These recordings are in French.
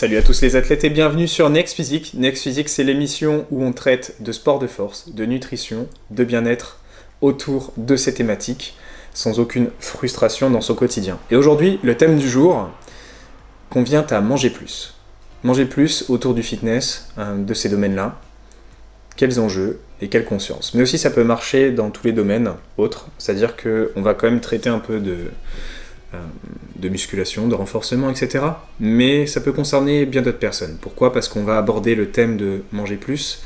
Salut à tous les athlètes et bienvenue sur Next Physique. Next Physique, c'est l'émission où on traite de sport de force, de nutrition, de bien-être autour de ces thématiques, sans aucune frustration dans son quotidien. Et aujourd'hui, le thème du jour convient à manger plus. Manger plus autour du fitness, hein, de ces domaines-là. Quels enjeux et quelle conscience. Mais aussi, ça peut marcher dans tous les domaines autres, c'est-à-dire qu'on va quand même traiter un peu de euh, de musculation, de renforcement, etc. Mais ça peut concerner bien d'autres personnes. Pourquoi? Parce qu'on va aborder le thème de manger plus,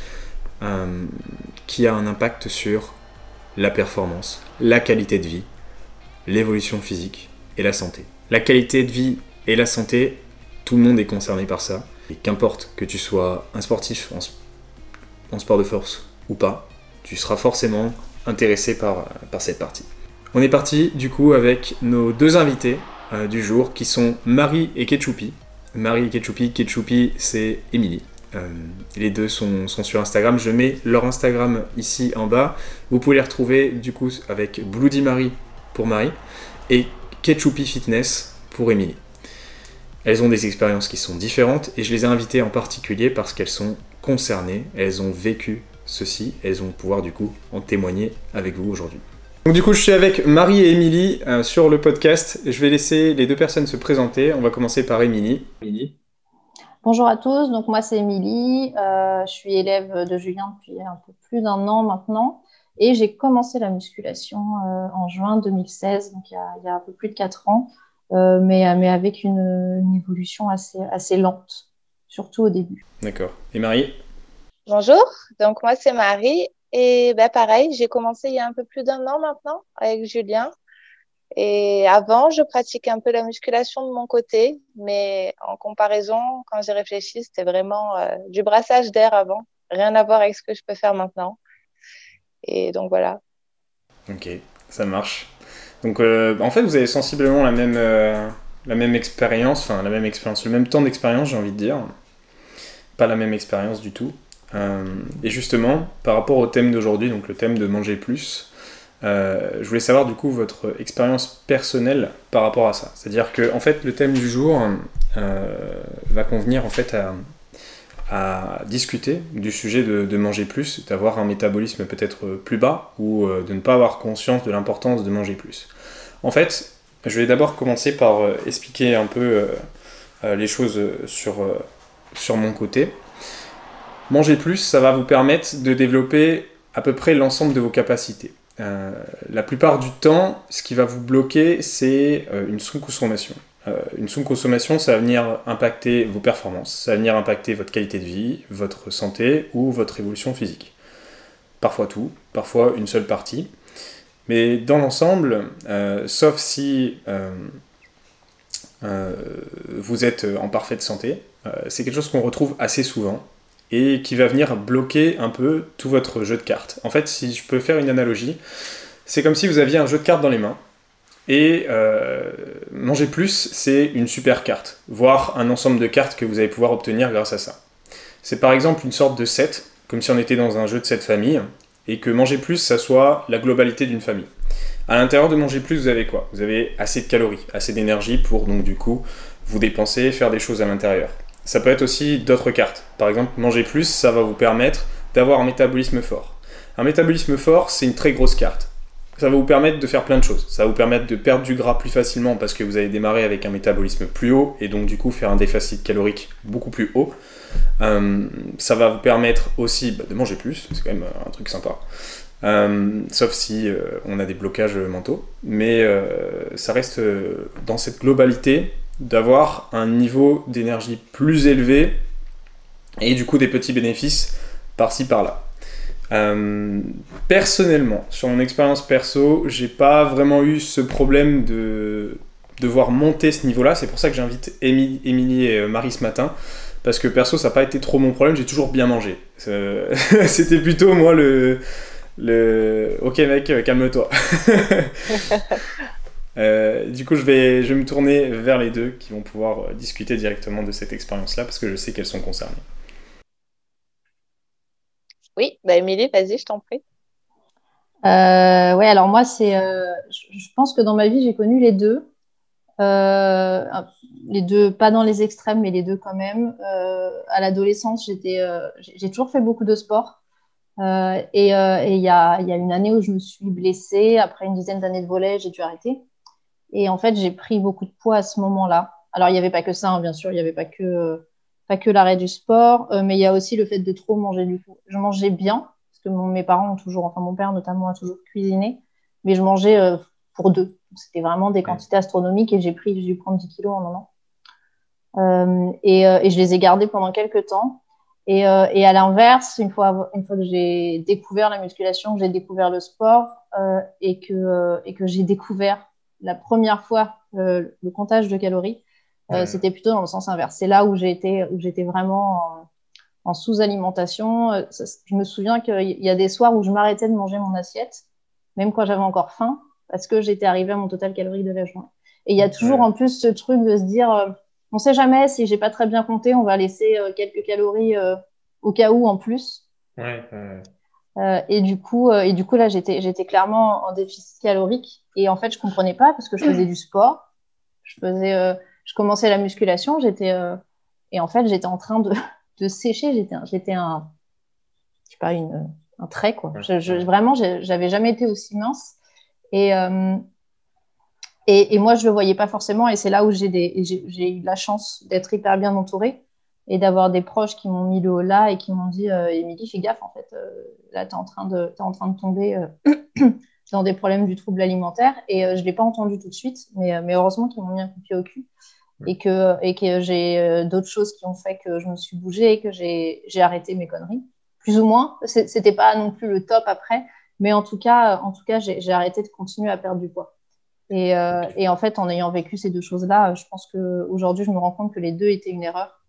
euh, qui a un impact sur la performance, la qualité de vie, l'évolution physique et la santé. La qualité de vie et la santé, tout le monde est concerné par ça. Et qu'importe que tu sois un sportif en, sport de force ou pas, tu seras forcément intéressé par cette partie. On est parti du coup avec nos deux invités euh, du jour qui sont Marie et Ketchupi. Marie et Ketchupi, Ketchupi c'est Émilie. Euh, les deux sont, sur Instagram. Je mets leur Instagram ici en bas. Vous pouvez les retrouver du coup avec Bloody Marie pour Marie et Ketchupi Fitness pour Émilie. Elles ont des expériences qui sont différentes et je les ai invitées en particulier parce qu'elles sont concernées, elles ont vécu ceci, elles vont pouvoir du coup en témoigner avec vous aujourd'hui. Donc du coup, je suis avec Marie et Émilie euh, sur le podcast. Je vais laisser les deux personnes se présenter. On va commencer par Émilie. Bonjour à tous, donc moi c'est Émilie, euh, je suis élève de Julien depuis un peu plus d'un an maintenant et j'ai commencé la musculation euh, en juin 2016, donc il y, a, un peu plus de quatre ans, mais, mais avec une, une, évolution assez, assez lente, surtout au début. D'accord. Et Marie? Bonjour, donc moi c'est Marie et ben pareil, j'ai commencé il y a un peu plus d'un an maintenant avec Julien. Et avant, je pratiquais un peu la musculation de mon côté, mais en comparaison, quand j'ai réfléchi, c'était vraiment euh, du brassage d'air avant. Rien à voir avec ce que je peux faire maintenant. Et donc voilà. Ok, ça marche. Donc euh, en fait, vous avez sensiblement la même, euh, la même expérience, enfin la même expérience, le même temps d'expérience, j'ai envie de dire. Pas la même expérience du tout. Euh, et justement, par rapport au thème d'aujourd'hui, donc le thème de manger plus, euh, je voulais savoir du coup votre expérience personnelle par rapport à ça. C'est-à-dire que en fait, le thème du jour euh, va convenir en fait à, discuter du sujet de, manger plus, d'avoir un métabolisme peut-être plus bas ou de ne pas avoir conscience de l'importance de manger plus. En fait, je vais d'abord commencer par expliquer un peu les choses sur, sur mon côté. Manger plus, ça va vous permettre de développer à peu près l'ensemble de vos capacités. Euh, la plupart du temps, ce qui va vous bloquer, c'est euh, une sous-consommation. Euh, une sous-consommation, ça va venir impacter vos performances, ça va venir impacter votre qualité de vie, votre santé ou votre évolution physique. Parfois tout, parfois une seule partie. Mais dans l'ensemble, sauf si vous êtes en parfaite santé, c'est quelque chose qu'on retrouve assez souvent et qui va venir bloquer un peu tout votre jeu de cartes. En fait, si je peux faire une analogie, c'est comme si vous aviez un jeu de cartes dans les mains et euh, manger plus, c'est une super carte, voire un ensemble de cartes que vous allez pouvoir obtenir grâce à ça. C'est par exemple une sorte de set, comme si on était dans un jeu de cette famille, et que manger plus, ça soit la globalité d'une famille. À l'intérieur de manger plus, vous avez quoi? Vous avez assez de calories, assez d'énergie pour donc du coup vous dépenser, faire des choses à l'intérieur. Ça peut être aussi d'autres cartes. Par exemple, manger plus, ça va vous permettre d'avoir un métabolisme fort. Un métabolisme fort, c'est une très grosse carte. Ça va vous permettre de faire plein de choses. Ça va vous permettre de perdre du gras plus facilement parce que vous allez démarrer avec un métabolisme plus haut et donc du coup faire un déficit calorique beaucoup plus haut. Euh, ça va vous permettre aussi bah, de manger plus, c'est quand même un truc sympa. Euh, sauf si euh, on a des blocages mentaux. Mais ça reste dans cette globalité d'avoir un niveau d'énergie plus élevé et du coup des petits bénéfices par-ci par-là. Euh, personnellement, sur mon expérience perso, j'ai pas vraiment eu ce problème de devoir monter ce niveau-là. C'est pour ça que j'invite Émilie et euh, Marie ce matin. Parce que perso, ça n'a pas été trop mon problème, j'ai toujours bien mangé. Euh, c'était plutôt moi le, le. Ok mec, calme-toi. Euh, du coup, je vais, je vais me tourner vers les deux qui vont pouvoir euh, discuter directement de cette expérience-là parce que je sais qu'elles sont concernées. Oui, bah Émilie, vas-y, je t'en prie. Euh, ouais, alors moi, c'est, je pense que dans ma vie, j'ai connu les deux. les deux, pas dans les extrêmes, mais les deux quand même. à l'adolescence, j'ai toujours fait beaucoup de sport. et il y, a, y, a, une année où je me suis blessée. Après une dizaine d'années de volet, j'ai dû arrêter. Et en fait, j'ai pris beaucoup de poids à ce moment-là. Alors, il n'y avait pas que ça, hein, bien sûr, il n'y avait pas que, pas que l'arrêt du sport, euh, mais il y a aussi le fait de trop manger du coup. Je mangeais bien, parce que mes parents ont toujours, enfin mon père notamment a toujours cuisiné, mais je mangeais euh, pour deux. C'était vraiment des quantités astronomiques et j'ai pris, j'ai dû prendre 10 kilos en un an. Euh, et, et, je les ai gardés pendant quelques temps. Et, et à l'inverse, une fois, une fois que j'ai découvert la musculation, que j'ai découvert le sport et que, et que j'ai découvert la première fois le comptage de calories, euh, c'était plutôt dans le sens inverse. C'est là où j'étais vraiment en, sous-alimentation. Euh, je me souviens qu'il y a des soirs où je m'arrêtais de manger mon assiette, même quand j'avais encore faim, parce que j'étais arrivée à mon total calorie de la journée. Et il y a toujours en plus ce truc de se dire, euh, on sait jamais si j'ai pas très bien compté, on va laisser quelques calories au cas où en plus. Ouais, et du coup, et du coup là, j'étais, j'étais clairement en déficit calorique. Et en fait, je comprenais pas parce que je faisais du sport, je faisais je commençais la musculation, j'étais euh, et en fait j'étais en train de, de sécher, j'étais j'étais un je sais pas une un trait quoi. Je, je, vraiment j'avais jamais été aussi mince. Et, euh, et, et moi je le voyais pas forcément. Et c'est là où j'ai j'ai eu la chance d'être hyper bien entourée et d'avoir des proches qui m'ont mis le haut là et qui m'ont dit euh, Émilie fais gaffe en fait là tu es en train de es en train de tomber dans des problèmes du trouble alimentaire. Et euh, je ne l'ai pas entendu tout de suite, mais, euh, mais heureusement qu'ils m'ont mis un coup de pied au cul. Et que, et que j'ai euh, d'autres choses qui ont fait que je me suis bougée et que j'ai arrêté mes conneries. Plus ou moins. C'était pas non plus le top après, mais en tout cas, en tout cas j'ai arrêté de continuer à perdre du poids. Et, et, en fait, en ayant vécu ces deux choses-là, je pense qu'aujourd'hui, je me rends compte que les deux étaient une erreur.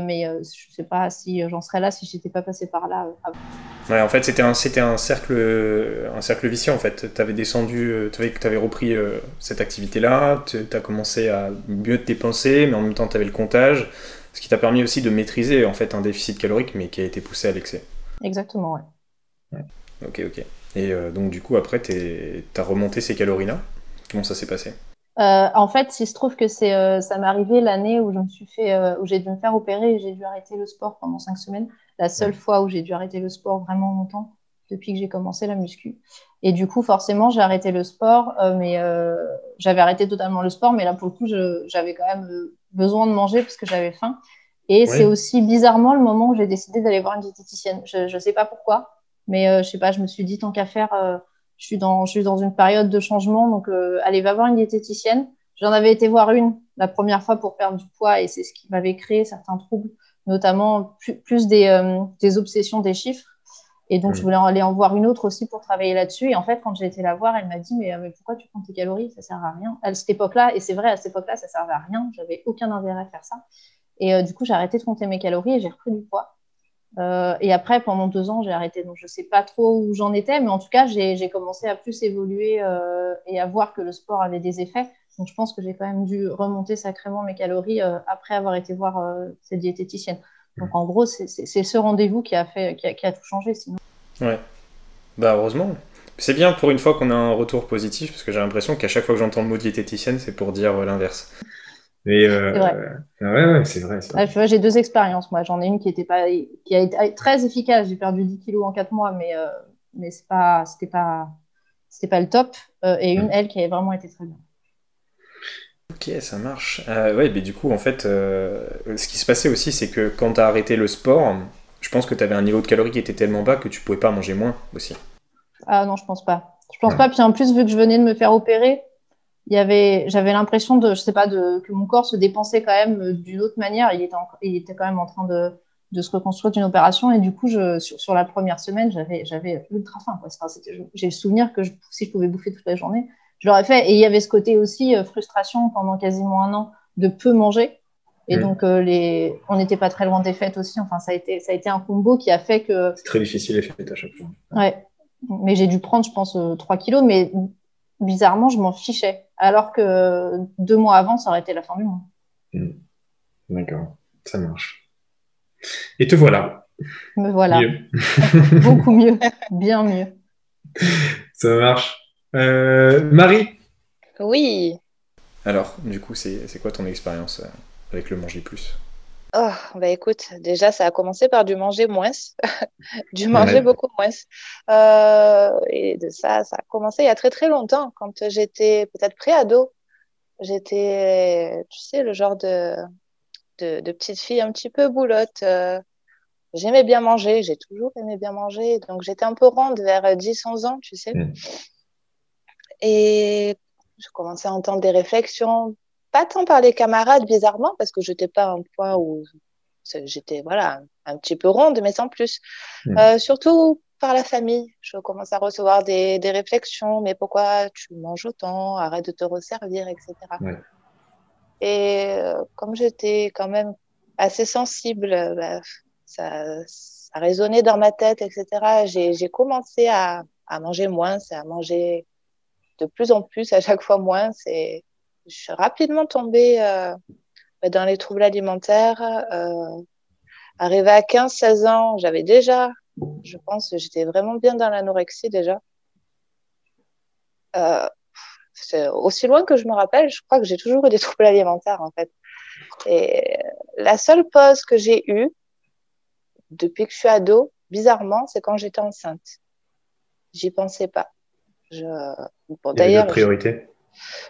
Mais je ne sais pas si j'en serais là si je n'étais pas passée par là avant. Ouais, en fait, c'était un, c'était un, cercle, un cercle vicieux, en fait. Tu avais descendu, euh, tu avais, avais repris euh, cette activité-là, tu as commencé à mieux te dépenser, mais en même temps, tu avais le comptage, ce qui t'a permis aussi de maîtriser, en fait, un déficit calorique, mais qui a été poussé à l'excès. Exactement, ouais. ouais. Ok, ok. Et euh, donc, du coup, après, tu as remonté ces calories-là Comment ça s'est passé? En fait, il se trouve que c'est, ça m'est arrivé l'année où je me suis fait, où j'ai dû me faire opérer et j'ai dû arrêter le sport pendant cinq semaines la seule fois où j'ai dû arrêter le sport vraiment longtemps depuis que j'ai commencé la muscu. Et du coup, forcément, j'ai arrêté le sport, euh, mais euh, j'avais arrêté totalement le sport, mais là, pour le coup, j'avais quand même euh, besoin de manger parce que j'avais faim. Et c'est aussi bizarrement le moment où j'ai décidé d'aller voir une diététicienne. Je ne sais pas pourquoi, mais je sais pas, je me suis dit, tant qu'à faire, je, suis dans, je suis dans une période de changement, donc allez, va voir une diététicienne. J'en avais été voir une la première fois pour perdre du poids et c'est ce qui m'avait créé certains troubles notamment plus, euh, des, obsessions des chiffres. Et donc, je voulais aller en voir une autre aussi pour travailler là-dessus. Et en fait, quand j'ai été la voir, elle m'a dit mais, euh, mais, pourquoi tu prends tes calories? Ça sert à rien. À cette époque-là, et c'est vrai, à cette époque-là, ça servait à rien. J'avais aucun intérêt à faire ça. Et euh, du coup, j'ai arrêté de compter mes calories et j'ai repris du poids. Et après, pendant deux ans, j'ai arrêté. Donc, je ne sais pas trop où j'en étais, mais en tout cas, j'ai commencé à plus évoluer et à voir que le sport avait des effets. Donc, je pense que j'ai quand même dû remonter sacrément mes calories euh, après avoir été voir euh, cette diététicienne. Donc, en gros, c'est ce rendez-vous qui a, tout changé, sinon. Ouais. Bah, heureusement. C'est bien pour une fois qu'on a un retour positif, parce que j'ai l'impression qu'à chaque fois que j'entends le mot diététicienne, c'est pour dire euh, l'inverse. Mais euh, ouais, c'est vrai. vrai. j'ai deux expériences. Moi, j'en ai une qui était pas, qui a été très efficace. J'ai perdu 10 kilos en 4 mois, mais mais c'est pas, c'était pas, c'était pas le top. et une, elle, qui avait vraiment été très bien. Ok, ça marche. Euh, ouais, mais du coup, en fait, euh, ce qui se passait aussi, c'est que quand tu as arrêté le sport, je pense que tu avais un niveau de calories qui était tellement bas que tu pouvais pas manger moins aussi. Ah non, je pense pas. Je pense pas. Puis en plus, vu que je venais de me faire opérer, il y avait, j'avais l'impression de, je sais pas, de, que mon corps se dépensait quand même euh, d'une autre manière. Il était, il était quand même en train de, de se reconstruire d'une opération. Et du coup, je, sur, la première semaine, j'avais, j'avais ultra faim. j'ai le souvenir que si je pouvais bouffer toute la journée, je l'aurais fait. Et il y avait ce côté aussi euh, frustration pendant quasiment un an de peu manger. Et donc, euh, les... on n'était pas très loin des fêtes aussi. Enfin, ça a été, ça a été un combo qui a fait que. C'est très difficile les fêtes à chaque fois. Ouais. Mais j'ai dû prendre, je pense, 3 euh, kilos. Mais bizarrement, je m'en fichais. Alors que deux mois avant, ça aurait été la fin du mois. Hmm. D'accord. Ça marche. Et te voilà. Me voilà. Beaucoup mieux. Bien mieux. Ça marche. Euh, Marie? Oui. Alors, du coup, c'est quoi ton expérience euh, avec le manger plus? Oh, bah écoute, déjà, ça a commencé par du manger moins, du manger beaucoup moins. Euh, et de ça, ça a commencé il y a très très longtemps, quand j'étais peut-être pré-ado. J'étais, tu sais, le genre de, de, petite fille un petit peu boulotte. Euh, j'aimais bien manger, j'ai toujours aimé bien manger. Donc j'étais un peu ronde vers 10-11 ans, tu sais. Mm. Et je commençais à entendre des réflexions pas tant par les camarades, bizarrement, parce que je n'étais pas à un point où j'étais voilà, un petit peu ronde, mais sans plus. Hmm. Euh, surtout par la famille. Je commence à recevoir des, des, réflexions, mais pourquoi tu manges autant? Arrête de te resservir, etc. Et euh, comme j'étais quand même assez sensible, bah, ça, ça résonnait dans ma tête, etc. J'ai commencé à, à manger moins, à manger de plus en plus, à chaque fois moins. Je suis rapidement tombée euh, bah, dans les troubles alimentaires. Euh, arrivée à 15-16 ans, j'avais déjà, je pense, j'étais vraiment bien dans l'anorexie déjà. Euh, aussi loin que je me rappelle, je crois que j'ai toujours eu des troubles alimentaires en fait. Et la seule pause que j'ai eue depuis que je suis ado, bizarrement, c'est quand j'étais enceinte. J'y pensais pas. Je... D'ailleurs, priorité?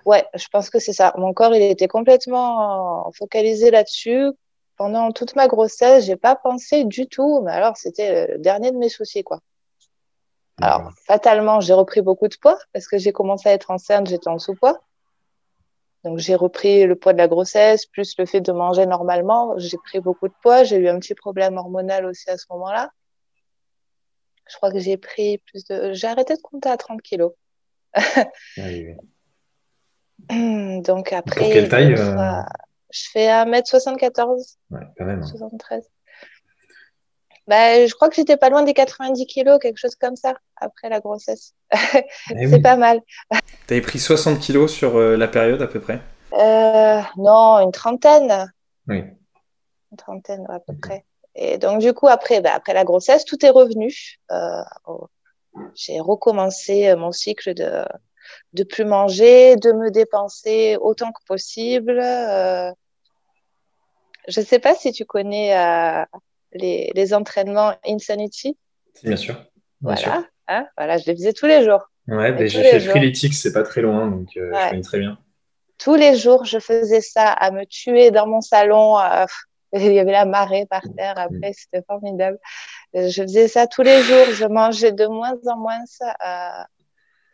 Ouais, je pense que c'est ça. Mon corps, il était complètement focalisé là-dessus. Pendant toute ma grossesse, j'ai pas pensé du tout. Mais alors, c'était le dernier de mes soucis, quoi. Alors, fatalement, j'ai repris beaucoup de poids parce que j'ai commencé à être enceinte, j'étais en sous-poids. Donc, j'ai repris le poids de la grossesse, plus le fait de manger normalement. J'ai pris beaucoup de poids. J'ai eu un petit problème hormonal aussi à ce moment-là. Je crois que j'ai pris plus de. J'ai arrêté de compter à 30 kilos. Ah oui. Donc après. Pour quelle taille euh Je fais 1m74. Ouais, quand même. 73. Hein. Bah, je crois que j'étais pas loin des 90 kilos, quelque chose comme ça, après la grossesse. Eh c'est pas mal. Tu avais pris 60 kilos sur euh, la période à peu près? Euh, Non, une trentaine. Oui. Une trentaine à peu près. Et donc, du coup, après, bah, après la grossesse, tout est revenu. J'ai recommencé mon cycle de, de plus manger, de me dépenser autant que possible. Euh, je ne sais pas si tu connais euh, les, entraînements Insanity. Bien sûr. voilà, hein, voilà, je les faisais tous les jours. Ouais, ben, j'ai fait Freeletics, c'est pas très loin, donc euh, je connais très bien. Tous les jours, je faisais ça à me tuer dans mon salon. il y avait la marée par terre après, mm. c'était formidable. Je faisais ça tous les jours, je mangeais de moins en moins.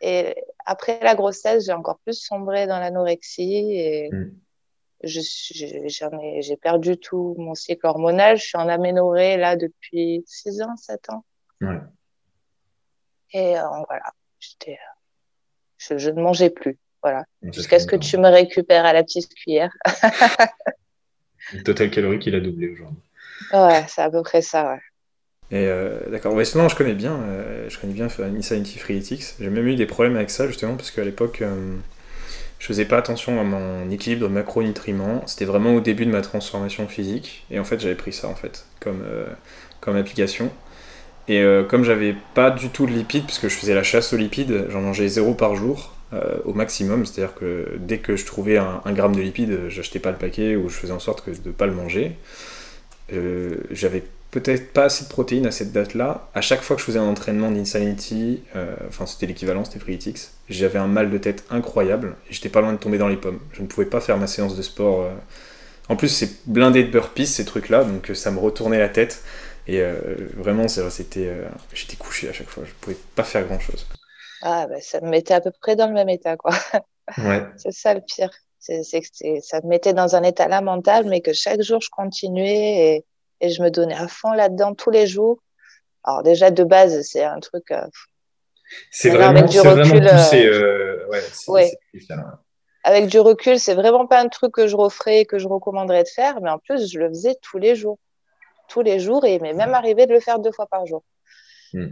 Et après la grossesse, j'ai encore plus sombré dans l'anorexie et mm. j'ai perdu tout mon cycle hormonal. Je suis en aménorrhée là depuis 6 ans, 7 ans. Ouais. Et euh, voilà, je, je, ne mangeais plus. Voilà. Jusqu'à ce que tu me récupères à la petite cuillère. le total calorique, il a doublé aujourd'hui. Ouais, c'est à peu près ça, ouais. Et euh, d'accord, ouais, sinon je connais bien, euh, je connais bien Insanity Freeletics. J'ai même eu des problèmes avec ça justement parce qu'à l'époque euh, je faisais pas attention à mon équilibre macronutriments. C'était vraiment au début de ma transformation physique et en fait j'avais pris ça en fait comme, comme application. Et comme j'avais pas du tout de lipides, parce que je faisais la chasse aux lipides, j'en mangeais zéro par jour au maximum. C'est-à-dire que dès que je trouvais un, gramme de lipides, j'achetais pas le paquet ou je faisais en sorte que, de pas le manger. j'avais peut-être pas assez de protéines à cette date-là. À chaque fois que je faisais un entraînement d'Insanity, euh, enfin c'était l'équivalent, c'était Freeletics, j'avais un mal de tête incroyable et j'étais pas loin de tomber dans les pommes. Je ne pouvais pas faire ma séance de sport. Euh. En plus, c'est blindé de burpees ces trucs-là, donc euh, ça me retournait la tête. Et vraiment, c'était, j'étais couché à chaque fois, je pouvais pas faire grand-chose. Ah, bah, ça me mettait à peu près dans le même état, quoi. Ouais. c'est ça le pire. C'est, que ça me mettait dans un état lamentable, mais que chaque jour je continuais et et je me donnais à fond là-dedans tous les jours. Alors déjà de base, c'est un truc. Euh, c'est vraiment, du recul, poussé. Euh, ouais, Avec du recul, c'est vraiment pas un truc que je referais, que je recommanderais de faire, mais en plus, je le faisais tous les jours, tous les jours, et il m'est même arrivé de le faire deux fois par jour. Hmm.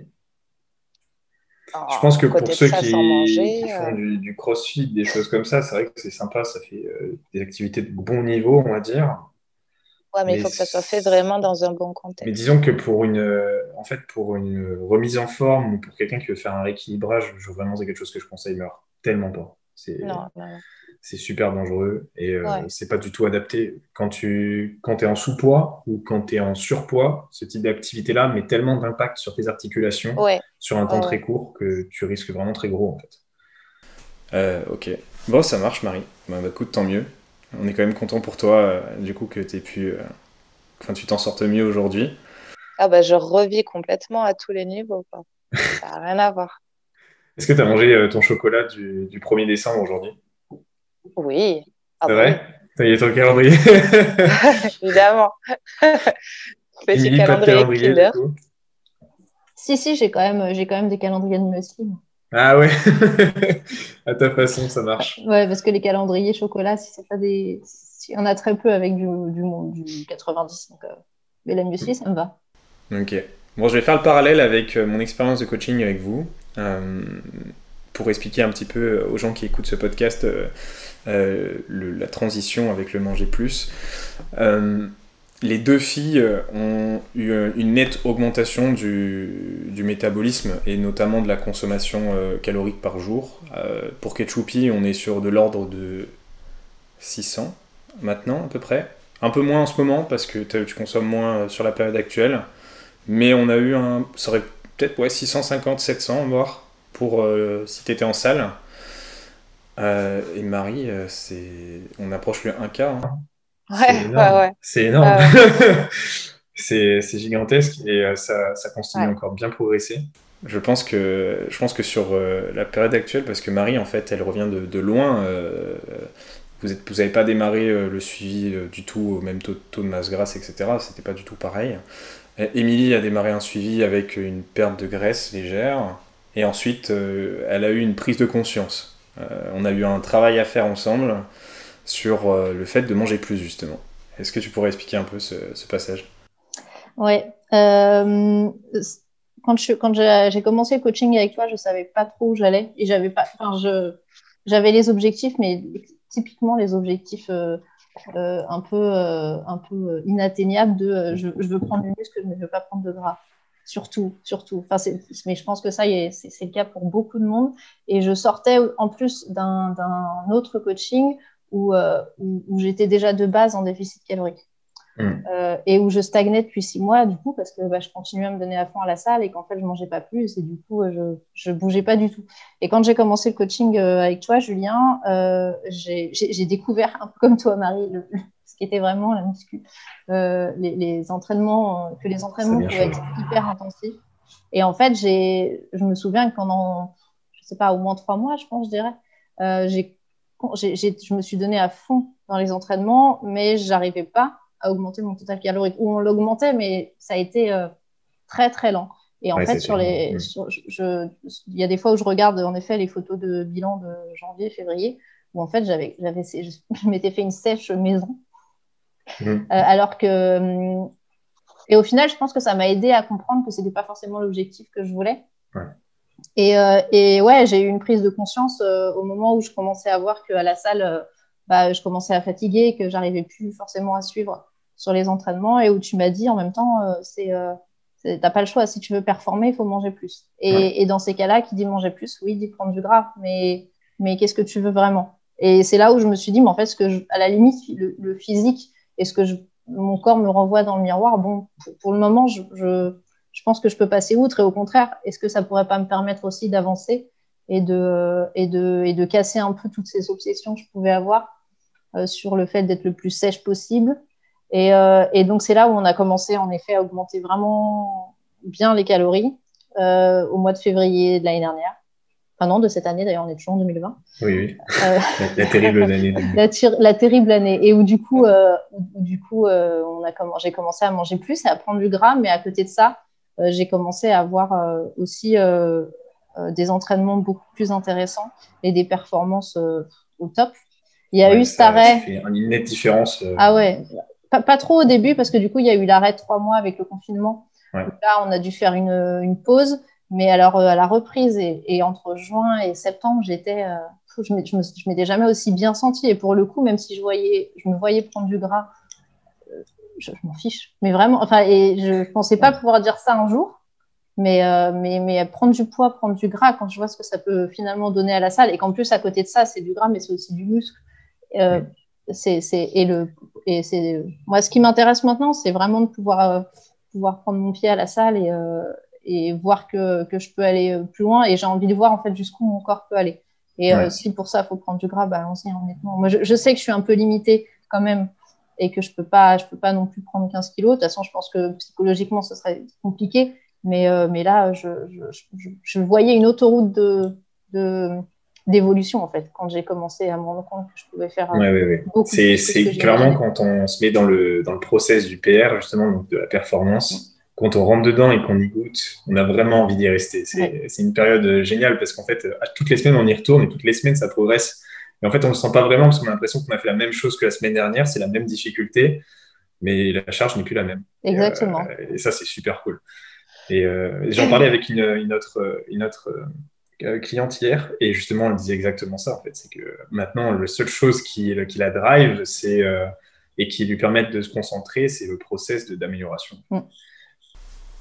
je pense que pour ceux qui, font euh, du, crossfit, des choses comme ça, c'est vrai que c'est sympa, ça fait des activités de bon niveau, on va dire mais, il faut que ça soit fait vraiment dans un bon contexte. Mais disons que pour une, en fait, pour une remise en forme ou pour quelqu'un qui veut faire un rééquilibrage, je, vraiment, c'est quelque chose que je conseille tellement pas. C'est c'est super dangereux et euh, c'est pas du tout adapté. Quand tu quand es en sous-poids ou quand tu es en surpoids, ce type d'activité-là met tellement d'impact sur tes articulations sur un temps très court que tu risques vraiment très gros en fait. Euh, ok. Bon, ça marche, Marie. Bah, bah, écoute, tant mieux. On est quand même content pour toi, euh, du coup, que aies pu. Enfin, tu t'en sortes mieux aujourd'hui. Ah, bah, je revis complètement à tous les niveaux. Ça n'a rien à voir. Est-ce que tu as mangé ton chocolat du, du 1er décembre aujourd'hui? Oui. Ah c'est vrai? Il y a ton calendrier. Évidemment. Petit calendrier, calendrier Si, si, j'ai quand, même, j'ai quand même des calendriers de muesli. Ah ouais À ta façon, ça marche. Ouais, parce que les calendriers chocolat, si c'est pas des. Y en a très peu avec du, du, du 90. Donc, euh, Mais la muesli, ça me va. Ok. Bon, je vais faire le parallèle avec euh, mon expérience de coaching avec vous. Euh, pour expliquer un petit peu aux gens qui écoutent ce podcast euh, la transition avec le manger plus. Euh, les deux filles ont eu une nette augmentation du, métabolisme et notamment de la consommation euh, calorique par jour. pour Ketchupi, on est sur de l'ordre de 600 maintenant à peu près. Un peu moins en ce moment parce que tu consommes moins sur la période actuelle. Mais on a eu un. Ça aurait peut-être ouais, 650, 700 voire pour si tu étais en salle. Euh, et Marie, euh, c'est... on approche le 1K. Hein. Ouais, ouais, C'est énorme. c'est, gigantesque et euh, ça, ça continue encore bien progresser. Je pense que, je pense que sur la période actuelle, parce que Marie, en fait, elle revient de, de loin. vous n'avez vous pas démarré le suivi du tout au même taux, taux, de masse grasse, etc. C'était pas du tout pareil. Émilie a démarré un suivi avec une perte de graisse légère. Et ensuite, elle a eu une prise de conscience. Euh, on a eu un travail à faire ensemble sur euh, le fait de manger plus, justement. Est-ce que tu pourrais expliquer un peu ce, passage? Oui. Euh, quand j'ai commencé le coaching avec toi, je ne savais pas trop où j'allais et j'avais pas. j'avais les objectifs, mais typiquement les objectifs un peu un peu inatteignables de je, je, veux prendre du muscle, mais je ne veux pas prendre de gras surtout, surtout. Enfin, mais je pense que ça, c'est le cas pour beaucoup de monde. Et je sortais en plus d'un autre coaching euh, où, où, j'étais déjà de base en déficit calorique. Hmm. Euh, et où je stagnais depuis six mois, du coup, parce que bah, je continuais à me donner à fond à la salle et qu'en fait, je mangeais pas plus et du coup, je, ne bougeais pas du tout. Et quand j'ai commencé le coaching euh, avec toi, Julien, j'ai découvert, un peu comme toi, Marie, le, qui était vraiment la muscu. Euh, les, entraînements, que les entraînements pouvaient être hyper intensifs. Et en fait, je me souviens que pendant, je sais pas, au moins trois mois, je pense, je dirais, je me suis donné à fond dans les entraînements, mais j'arrivais pas à augmenter mon total calorique. Ou on l'augmentait, mais ça a été euh, très très lent. Et en fait, sur les, il y a des fois où je regarde en effet les photos de bilan de janvier, février, où en fait j'avais, j'avais, je m'étais fait une sèche maison Mm. Euh, alors que. Hum, et au final, je pense que ça m'a aidé à comprendre que ce n'était pas forcément l'objectif que je voulais. Et, euh, et, ouais, j'ai eu une prise de conscience euh, au moment où je commençais à voir qu'à la salle, bah, je commençais à fatiguer, que j'arrivais plus forcément à suivre sur les entraînements et où tu m'as dit en même temps, c'est t'as pas le choix. Si tu veux performer, il faut manger plus. Et, et dans ces cas-là, qui dit manger plus, oui, dit prendre du gras. Mais, mais qu'est-ce que tu veux vraiment? Et c'est là où je me suis dit, mais en fait, ce que à la limite, le physique, est-ce que mon corps me renvoie dans le miroir Bon, pour, le moment, je, je, pense que je peux passer outre. Et au contraire, est-ce que ça pourrait pas me permettre aussi d'avancer et de, et, de, et de casser un peu toutes ces obsessions que je pouvais avoir euh, sur le fait d'être le plus sèche possible et, euh, et donc, c'est là où on a commencé, en effet, à augmenter vraiment bien les calories euh, au mois de février de l'année dernière. Enfin non, de cette année, d'ailleurs, on est toujours en 2020. Oui, oui. Euh, la, terrible année. La, terrible année. Et où du coup, du coup on a j'ai commencé à manger plus et à prendre du gras, mais à côté de ça, j'ai commencé à avoir aussi des entraînements beaucoup plus intéressants et des performances au top. Il y a eu cet arrêt. fait une nette différence. Ah ouais, pas, pas, trop au début parce que du coup, il y a eu l'arrêt de trois mois avec le confinement. Là, on a dû faire une, une pause. Mais alors, euh, à la reprise et, entre juin et septembre, j'étais, euh, je ne m'étais jamais aussi bien sentie. Et pour le coup, même si je, voyais, je me voyais prendre du gras, euh, je, m'en fiche. Mais vraiment, enfin, et je ne pensais pas pouvoir dire ça un jour. Mais, mais, mais prendre du poids, prendre du gras, quand je vois ce que ça peut finalement donner à la salle, et qu'en plus, à côté de ça, c'est du gras, mais c'est aussi du muscle. c'est, et le, et c'est, moi, ce qui m'intéresse maintenant, c'est vraiment de pouvoir, pouvoir prendre mon pied à la salle et, et voir que, que, je peux aller plus loin. Et j'ai envie de voir en fait jusqu'où mon corps peut aller. Et si pour ça, il faut prendre du gras, bah, allons-y, honnêtement. Moi, je, je, sais que je suis un peu limitée quand même et que je peux pas, je peux pas non plus prendre 15 kilos. De toute façon, je pense que psychologiquement, ce serait compliqué. Mais, euh, mais là, je, je, je, voyais une autoroute de, d'évolution en fait quand j'ai commencé à me rendre compte que je pouvais faire ouais, ouais, ouais. c'est clairement quand on se met dans le dans le process du PR justement donc de la performance quand on rentre dedans et qu'on y goûte on a vraiment envie d'y rester c'est une période géniale parce qu'en fait toutes les semaines on y retourne et toutes les semaines ça progresse et en fait, on ne le sent pas vraiment parce qu'on a l'impression qu'on a fait la même chose que la semaine dernière, c'est la même difficulté, mais la charge n'est plus la même. Exactement. Et, euh, ça, c'est super cool. Et euh, j'en parlais avec une, autre, une autre euh, cliente hier, et justement, elle disait exactement ça, en fait. C'est que maintenant, la seule chose qui, qui la drive, c'est, et qui lui permet de se concentrer, c'est le process d'amélioration. Mm.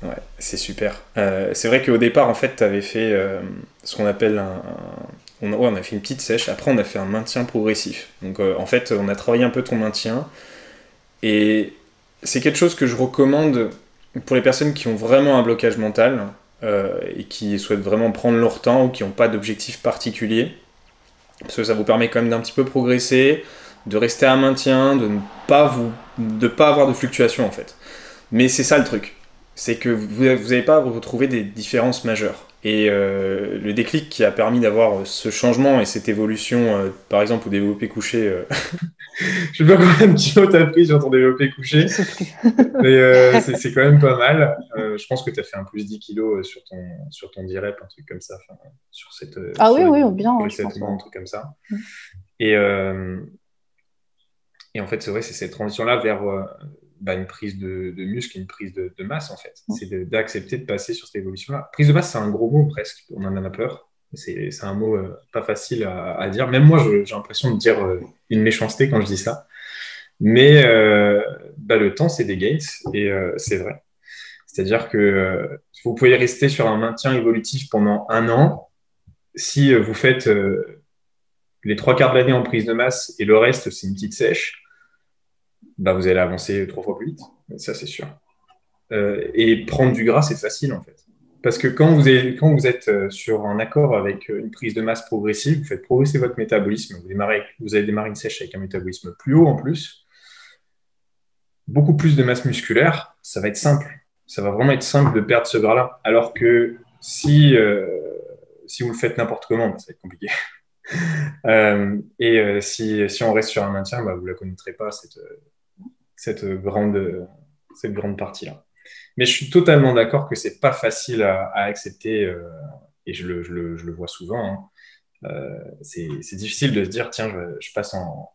Ouais, c'est super. c'est vrai qu'au départ, en fait, tu avais fait ce qu'on appelle un on a, fait une petite sèche, après on a fait un maintien progressif. Donc euh, en fait, on a travaillé un peu ton maintien. Et c'est quelque chose que je recommande pour les personnes qui ont vraiment un blocage mental euh, et qui souhaitent vraiment prendre leur temps ou qui n'ont pas d'objectif particulier. Parce que ça vous permet quand même d'un petit peu progresser, de rester à maintien, de ne pas, vous, de pas avoir de fluctuations en fait. Mais c'est ça le truc, c'est que vous n'allez pas retrouver des différences majeures. Et euh, le déclic qui a permis d'avoir ce changement et cette évolution, euh, par exemple au développé couché. Euh, je sais pas combien de kilos t'as pris sur ton développé couché, mais c'est quand même pas mal. je pense que tu as fait un plus 10 kilos sur ton, sur ton direct, un truc comme ça. Sur cette, ah oui, oui, bien. un truc comme ça. Mm. Et, et en fait, c'est vrai, c'est cette transition-là vers bah, une prise de, de, muscle une prise de, masse, en fait. C'est d'accepter de, passer sur cette évolution-là. Prise de masse, c'est un gros mot presque, on en a peur. C'est un mot euh, pas facile à, dire. Même moi, j'ai l'impression de dire euh, une méchanceté quand je dis ça. Mais euh, bah, le temps, c'est des gates, et c'est vrai. C'est-à-dire que vous pouvez rester sur un maintien évolutif pendant un an. Si vous faites les trois quarts de l'année en prise de masse et le reste, c'est une petite sèche, bah, vous allez avancer trois fois plus vite. Ça, c'est sûr. Euh, et prendre du gras, c'est facile en fait. Parce que quand vous, êtes, quand vous êtes euh, sur un accord avec euh, une prise de masse progressive, vous faites progresser votre métabolisme, vous, démarrez, vous allez démarrer une sèche avec un métabolisme plus haut en plus, beaucoup plus de masse musculaire, ça va être simple. Ça va vraiment être simple de perdre ce gras-là. Alors que si, si vous le faites n'importe comment, bah, ça va être compliqué. et si, si, on reste sur un maintien, bah, vous ne la connaîtrez pas, cette, cette grande, cette grande partie-là. Mais je suis totalement d'accord que c'est pas facile à, accepter, euh, et je le, je, le, je le, vois souvent. Hein. Euh, c'est difficile de se dire, tiens, je, passe, en,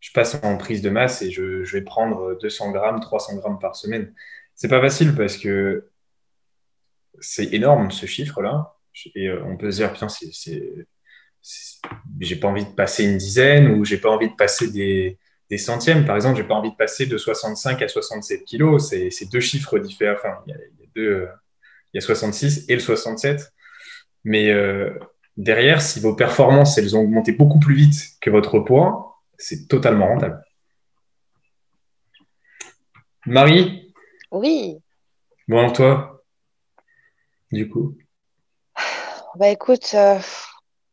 je passe en prise de masse et je, vais prendre 200 grammes, 300 grammes par semaine. C'est pas facile parce que c'est énorme ce chiffre-là. Et euh, on peut se dire, tiens, c'est j'ai pas envie de passer une dizaine ou j'ai pas envie de passer des, des centièmes. Par exemple, j'ai pas envie de passer de 65 à 67 kilos. C'est deux chiffres différents. Enfin, il y, a, deux, il y a 66 et le 67. Mais euh, derrière, si vos performances elles ont augmenté beaucoup plus vite que votre poids, c'est totalement rentable. Marie? Oui. Bon, alors toi, du coup? Bah écoute. Euh,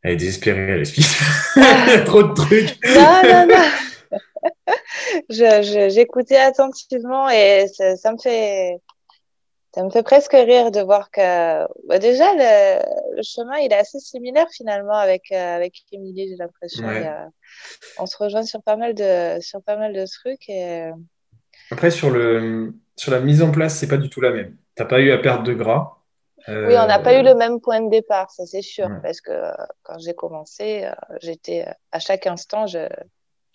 elle est désespérée, elle explique. il y a trop de trucs. Non, non, non. J'écoutais attentivement et ça, me fait ça me fait presque rire de voir que bah, déjà le, chemin il est assez similaire finalement avec euh, avec Émilie j'ai l'impression. On se rejoint sur pas mal de sur pas mal de trucs et... après sur le sur la mise en place c'est pas du tout la même. T'as pas eu à perdre de gras. Oui on n'a pas eu le même point de départ ça c'est sûr parce que quand j'ai commencé euh, j'étais à chaque instant je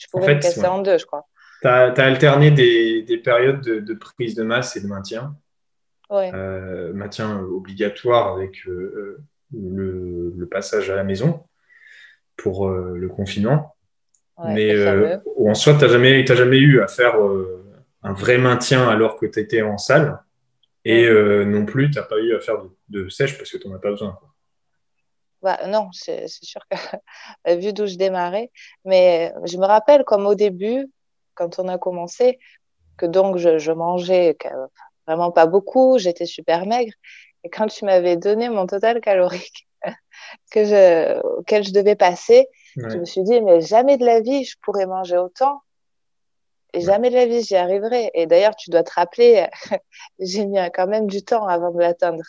je pouvais me casser en deux, je crois. Tu as, alterné des, des périodes de, prise de masse et de maintien. Euh, maintien obligatoire avec euh, le, le, passage à la maison pour euh, le confinement. Mais en soi, tu n'as jamais, jamais eu à faire un vrai maintien alors que tu étais en salle. Et non plus, tu n'as pas eu à faire de, sèche parce que tu n'en as pas besoin. Bah, non, c'est sûr que vu d'où je démarrais. Mais je me rappelle comme au début, quand on a commencé, que donc je, je mangeais vraiment pas beaucoup, j'étais super maigre. Et quand tu m'avais donné mon total calorique que je, auquel je devais passer, je me suis dit, mais jamais de la vie je pourrais manger autant. Et jamais de la vie j'y arriverai. Et d'ailleurs, tu dois te rappeler, j'ai mis quand même du temps avant de l'atteindre.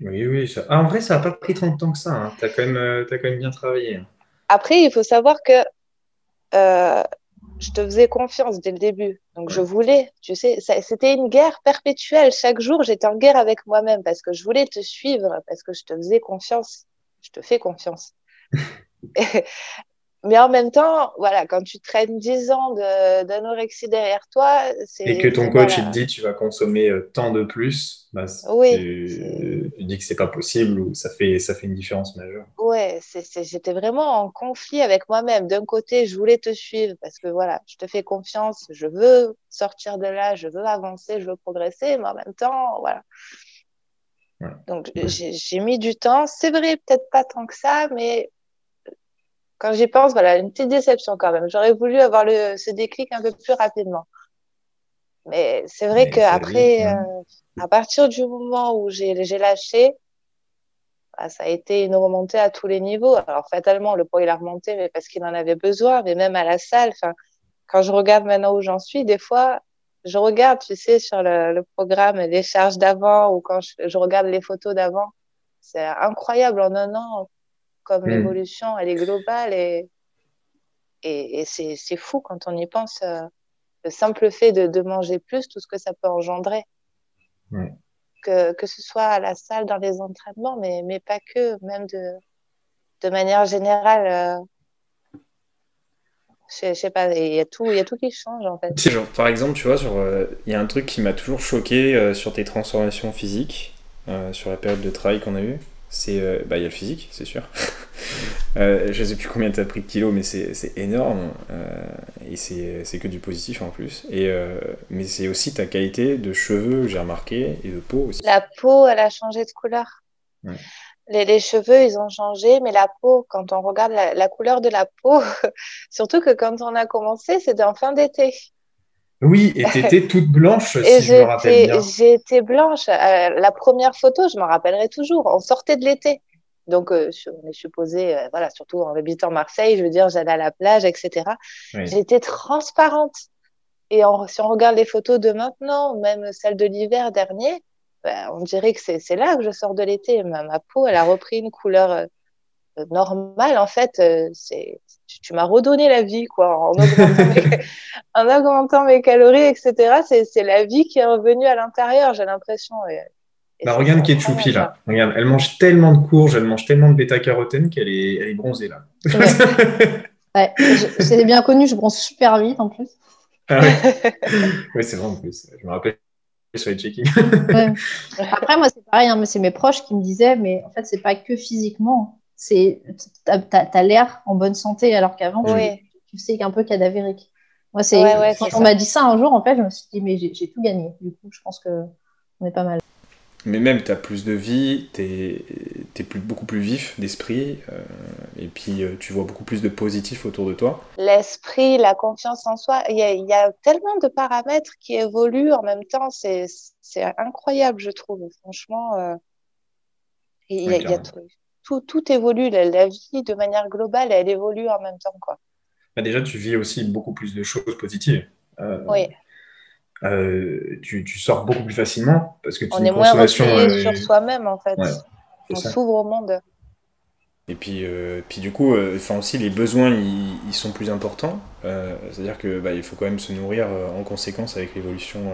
Oui, oui. Ah, en vrai, ça n'a pas pris tant de temps que ça. Hein. Tu as, quand même, as quand même bien travaillé. Hein. Après, il faut savoir que euh, je te faisais confiance dès le début. Donc, je voulais, tu sais, c'était une guerre perpétuelle. Chaque jour, j'étais en guerre avec moi-même parce que je voulais te suivre, parce que je te faisais confiance. Je te fais confiance. Mais en même temps, voilà, quand tu traînes 10 ans d'anorexie derrière toi, c'est. Et que ton coach, il te dit tu vas consommer euh, tant de plus, bah, oui. Tu, dis que c'est pas possible ou ça fait, ça fait une différence majeure. Ouais, j'étais vraiment en conflit avec moi-même. D'un côté, je voulais te suivre parce que voilà, je te fais confiance, je veux sortir de là, je veux avancer, je veux progresser, mais en même temps, voilà. Donc, j'ai mis du temps. C'est vrai, peut-être pas tant que ça, mais quand j'y pense, voilà, une petite déception quand même. J'aurais voulu avoir le, ce déclic un peu plus rapidement. Mais c'est vrai qu'après, euh, à partir du moment où j'ai lâché, bah, ça a été une remontée à tous les niveaux. Alors fatalement, le poids il a remonté, mais parce qu'il en avait besoin, mais même à la salle. Quand je regarde maintenant où j'en suis, des fois, je regarde, tu sais, sur le, le programme les charges d'avant ou quand je, je regarde les photos d'avant. C'est incroyable en un an comme hmm. l'évolution, elle est globale et, et, c'est fou quand on y pense. Euh, le simple fait de, de, manger plus, tout ce que ça peut engendrer. Que, que, ce soit à la salle, dans les entraînements, mais, mais pas que, même de, de manière générale. Euh, je, sais pas, il y, a tout, il y a tout qui change en fait. Genre, par exemple, tu vois, euh, il y a un truc qui m'a toujours choqué sur tes transformations physiques, sur la période de travail qu'on a eue c'est euh, bah il y a le physique c'est sûr. Euh, je sais plus combien tu as pris de kilos mais c'est énorme euh, et c'est que du positif en plus. Et mais c'est aussi ta qualité de cheveux j'ai remarqué et de peau aussi. La peau elle a changé de couleur. Les, les, cheveux ils ont changé mais la peau quand on regarde la, la couleur de la peau surtout que quand on a commencé c'était en fin d'été oui, et tu étais toute blanche, si je me rappelle bien. J'étais blanche. Euh, la première photo, je m'en rappellerai toujours. On sortait de l'été. Donc, euh, on est supposé, euh, voilà, surtout en habitant Marseille, je veux dire, j'allais à la plage, etc. J'étais transparente. Et si on regarde les photos de maintenant, même celles de l'hiver dernier, ben, on dirait que c'est là que je sors de l'été. Ma, ma, peau, elle a repris une couleur normale. En fait, c'est tu, m'as redonné la vie, quoi, en augmentant, mes, calories, etc. C'est la vie qui est revenue à l'intérieur, j'ai l'impression. bah, regarde Ketchupi, là. Regarde, elle mange tellement de courges, elle mange tellement de bêta-carotène qu'elle est, elle est bronzée, là. Ouais. c'est bien connu, je bronze super vite, en plus. Ah oui, c'est vrai, en plus. Je me rappelle sur les check Après, moi, c'est pareil, hein, mais c'est mes proches qui me disaient, mais en fait, c'est pas que physiquement c'est t'as l'air en bonne santé alors qu'avant tu, sais qu'un peu cadavérique. Moi c'est quand on m'a dit ça un jour en fait je me suis dit mais j'ai tout gagné. Du coup je pense que on est pas mal. Mais même tu as plus de vie, tu es, plus, beaucoup plus vif d'esprit euh, et puis euh, tu vois beaucoup plus de positif autour de toi. L'esprit, la confiance en soi, il y, a, tellement de paramètres qui évoluent en même temps, c'est incroyable je trouve. Franchement, euh, il y, a, tout, évolue. La, vie, de manière globale, elle évolue en même temps. Quoi. Bah, déjà, tu vis aussi beaucoup plus de choses positives. Euh, oui. Euh, tu, sors beaucoup plus facilement parce que tu on est moins replié sur soi-même en fait. on s'ouvre au monde. Et puis, euh, puis du coup, enfin aussi les besoins ils, sont plus importants. C'est-à-dire que bah, il faut quand même se nourrir en conséquence avec l'évolution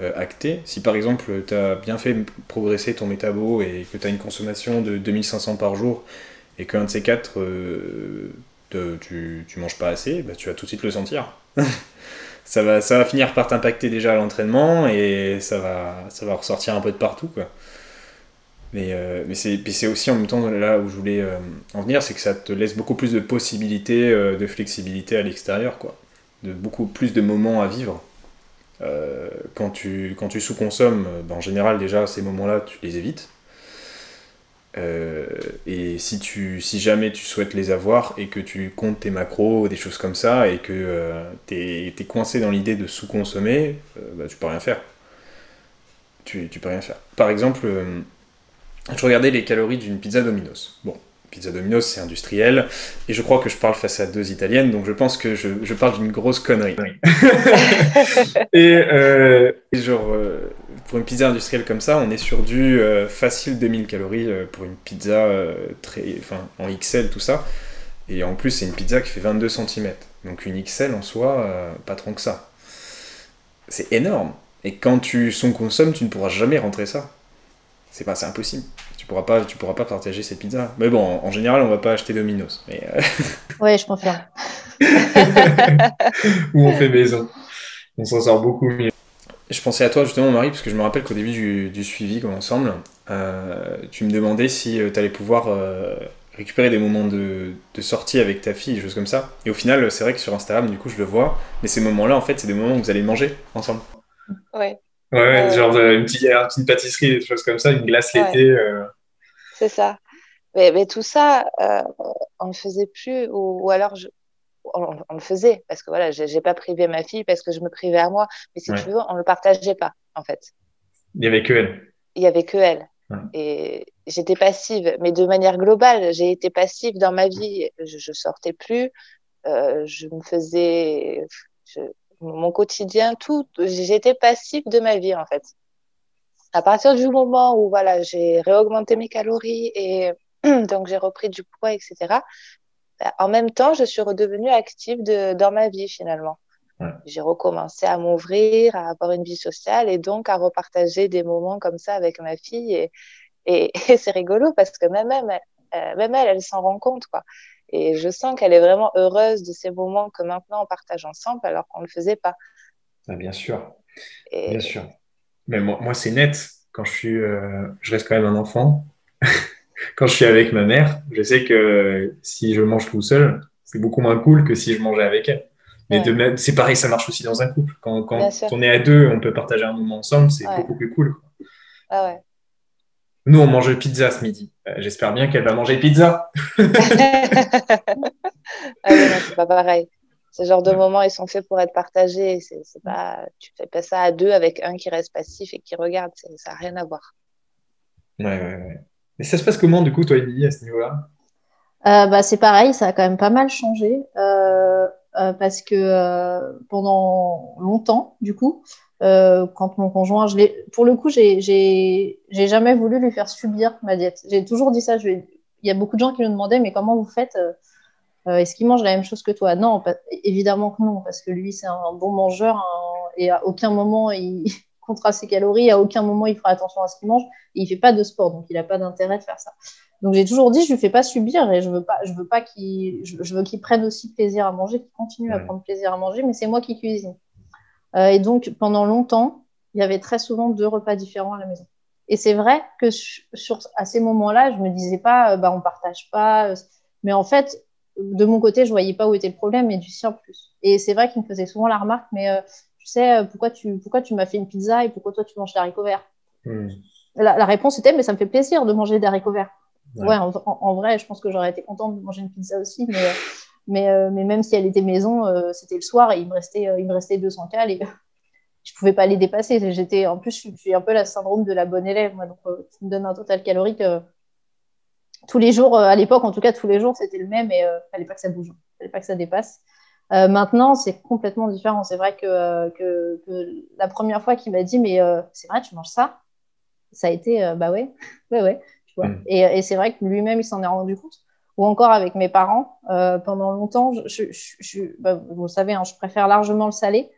euh, acté. Si par exemple tu as bien fait progresser ton métabo et que tu as une consommation de 2500 par jour et qu'un de ces quatre euh, tu, tu manges pas assez, bah, tu vas tout de suite le sentir. ça, va, ça va finir par t'impacter déjà à l'entraînement et ça va, ça va ressortir un peu de partout. Quoi. Mais, euh, mais c'est aussi en même temps là où je voulais en venir, c'est que ça te laisse beaucoup plus de possibilités de flexibilité à l'extérieur, quoi. De beaucoup plus de moments à vivre. quand tu, quand tu sous-consommes, ben, en général, déjà, ces moments-là, tu les évites. Et si, tu, si jamais tu souhaites les avoir et que tu comptes tes macros, des choses comme ça, et que tu es, coincé dans l'idée de sous-consommer, bah, tu peux rien faire. Tu, tu peux rien faire. Par exemple, je regardais les calories d'une pizza Domino's. Bon, pizza Domino's, c'est industriel, et je crois que je parle face à deux italiennes, donc je pense que je, je parle d'une grosse connerie. et, euh, genre, euh, pour une pizza industrielle comme ça, on est sur du euh, facile 2000 calories pour une pizza très, enfin, en XL, tout ça. Et en plus, c'est une pizza qui fait 22 cm. Donc une XL en soi, pas trop que ça. C'est énorme. Et quand tu son consommes, tu ne pourras jamais rentrer ça c'est pas c'est impossible tu pourras pas tu pourras pas partager cette pizza mais bon en, général on va pas acheter Domino's mais euh, ouais je confirme ou on fait maison on s'en sort beaucoup mieux je pensais à toi justement Marie parce que je me rappelle qu'au début du, suivi comme ensemble euh, tu me demandais si euh, tu allais pouvoir récupérer des moments de, de, sortie avec ta fille, des choses comme ça. Et au final, c'est vrai que sur Instagram, du coup, je le vois. Mais ces moments-là, en fait, c'est des moments où vous allez manger ensemble. Ouais. Ouais, genre une, petite, une pâtisserie, des choses comme ça, une glace l'été. Euh. C'est ça. Mais, mais, tout ça, euh, on ne faisait plus, ou, alors je, on, le faisait, parce que voilà, j'ai pas privé ma fille parce que je me privais à moi, mais si tu veux, on ne le partageait pas, en fait. Il n'y avait que elle. Il n'y avait que elle. Et j'étais passive, mais de manière globale, j'ai été passive dans ma vie. Je, sortais plus, euh, je me faisais, je, mon quotidien, tout, j'étais passive de ma vie en fait. À partir du moment où voilà, j'ai réaugmenté mes calories et donc j'ai repris du poids, etc. En même temps, je suis redevenue active de, dans ma vie finalement. J'ai recommencé à m'ouvrir, à avoir une vie sociale et donc à repartager des moments comme ça avec ma fille. Et, et, c'est rigolo parce que même elle, euh, même elle, elle s'en rend compte. Quoi. Et je sens qu'elle est vraiment heureuse de ces moments que maintenant on partage ensemble alors qu'on ne le faisait pas. Ah, bien sûr. Bien sûr. Mais moi, moi c'est net. Quand je suis, euh, je reste quand même un enfant. quand je suis avec ma mère, je sais que si je mange tout seul, c'est beaucoup moins cool que si je mangeais avec elle. Mais de c'est pareil, ça marche aussi dans un couple. Quand, quand on est à deux, on peut partager un moment ensemble, c'est beaucoup plus cool. Ah ouais. Nous, on mange pizza ce midi. Euh, j'espère bien qu'elle va manger pizza. ah c'est pas pareil. Ce genre de moments, ils sont faits pour être partagés. C'est, pas, tu fais pas ça à deux avec un qui reste passif et qui regarde. ça n'a rien à voir. Ouais, ouais, ouais. Mais ça se passe comment, du coup, toi, Émilie, à ce niveau-là? Euh, bah, C'est pareil, ça a quand même pas mal changé. Euh, parce que pendant longtemps, du coup, euh, quand mon conjoint, je pour le coup, j'ai jamais voulu lui faire subir ma diète. J'ai toujours dit ça. Il y a beaucoup de gens qui me demandaient, mais comment vous faites euh, euh, Est-ce qu'il mange la même chose que toi? Non, évidemment que non, parce que lui, c'est un bon mangeur et à aucun moment il comptera ses calories, à aucun moment il fera attention à ce qu'il mange. Et il fait pas de sport, donc il n'a pas d'intérêt de faire ça. Donc j'ai toujours dit, je lui fais pas subir et je veux pas, je veux pas qu'il, je, veux qu'il prenne aussi plaisir à manger, qu'il continue à prendre plaisir à manger, mais c'est moi qui cuisine. Euh, et donc, pendant longtemps, il y avait très souvent deux repas différents à la maison. Et c'est vrai que sur, à ces moments-là, je me disais pas, euh, bah, on partage pas. Euh, mais en fait, de mon côté, je voyais pas où était le problème, mais du sien plus. Et c'est vrai qu'il me faisait souvent la remarque, mais tu sais, pourquoi tu, pourquoi tu m'as fait une pizza et pourquoi toi tu manges des haricots verts hmm. la, réponse était, mais ça me fait plaisir de manger des haricots verts. Ouais, en, vrai, je pense que j'aurais été contente de manger une pizza aussi, mais mais, euh, mais même si elle était maison, euh, c'était le soir et il me restait, euh, il me restait 200 cales et je pouvais pas les dépasser. J'étais, en plus, je suis un peu la syndrome de la bonne élève, moi, donc qui me donne un total calorique tous les jours, à l'époque en tout cas, tous les jours, c'était le même et il fallait pas que ça bouge, fallait pas que ça dépasse. Maintenant, c'est complètement différent. C'est vrai que, que, la première fois qu'il m'a dit, mais c'est vrai, tu manges ça? Ça a été, bah ouais, ouais, ouais. Tu vois. Mm. Et, et c'est vrai que lui-même, il s'en est rendu compte ou encore avec mes parents. Euh, pendant longtemps, je, je, bah, vous le savez, hein, je préfère largement le salé,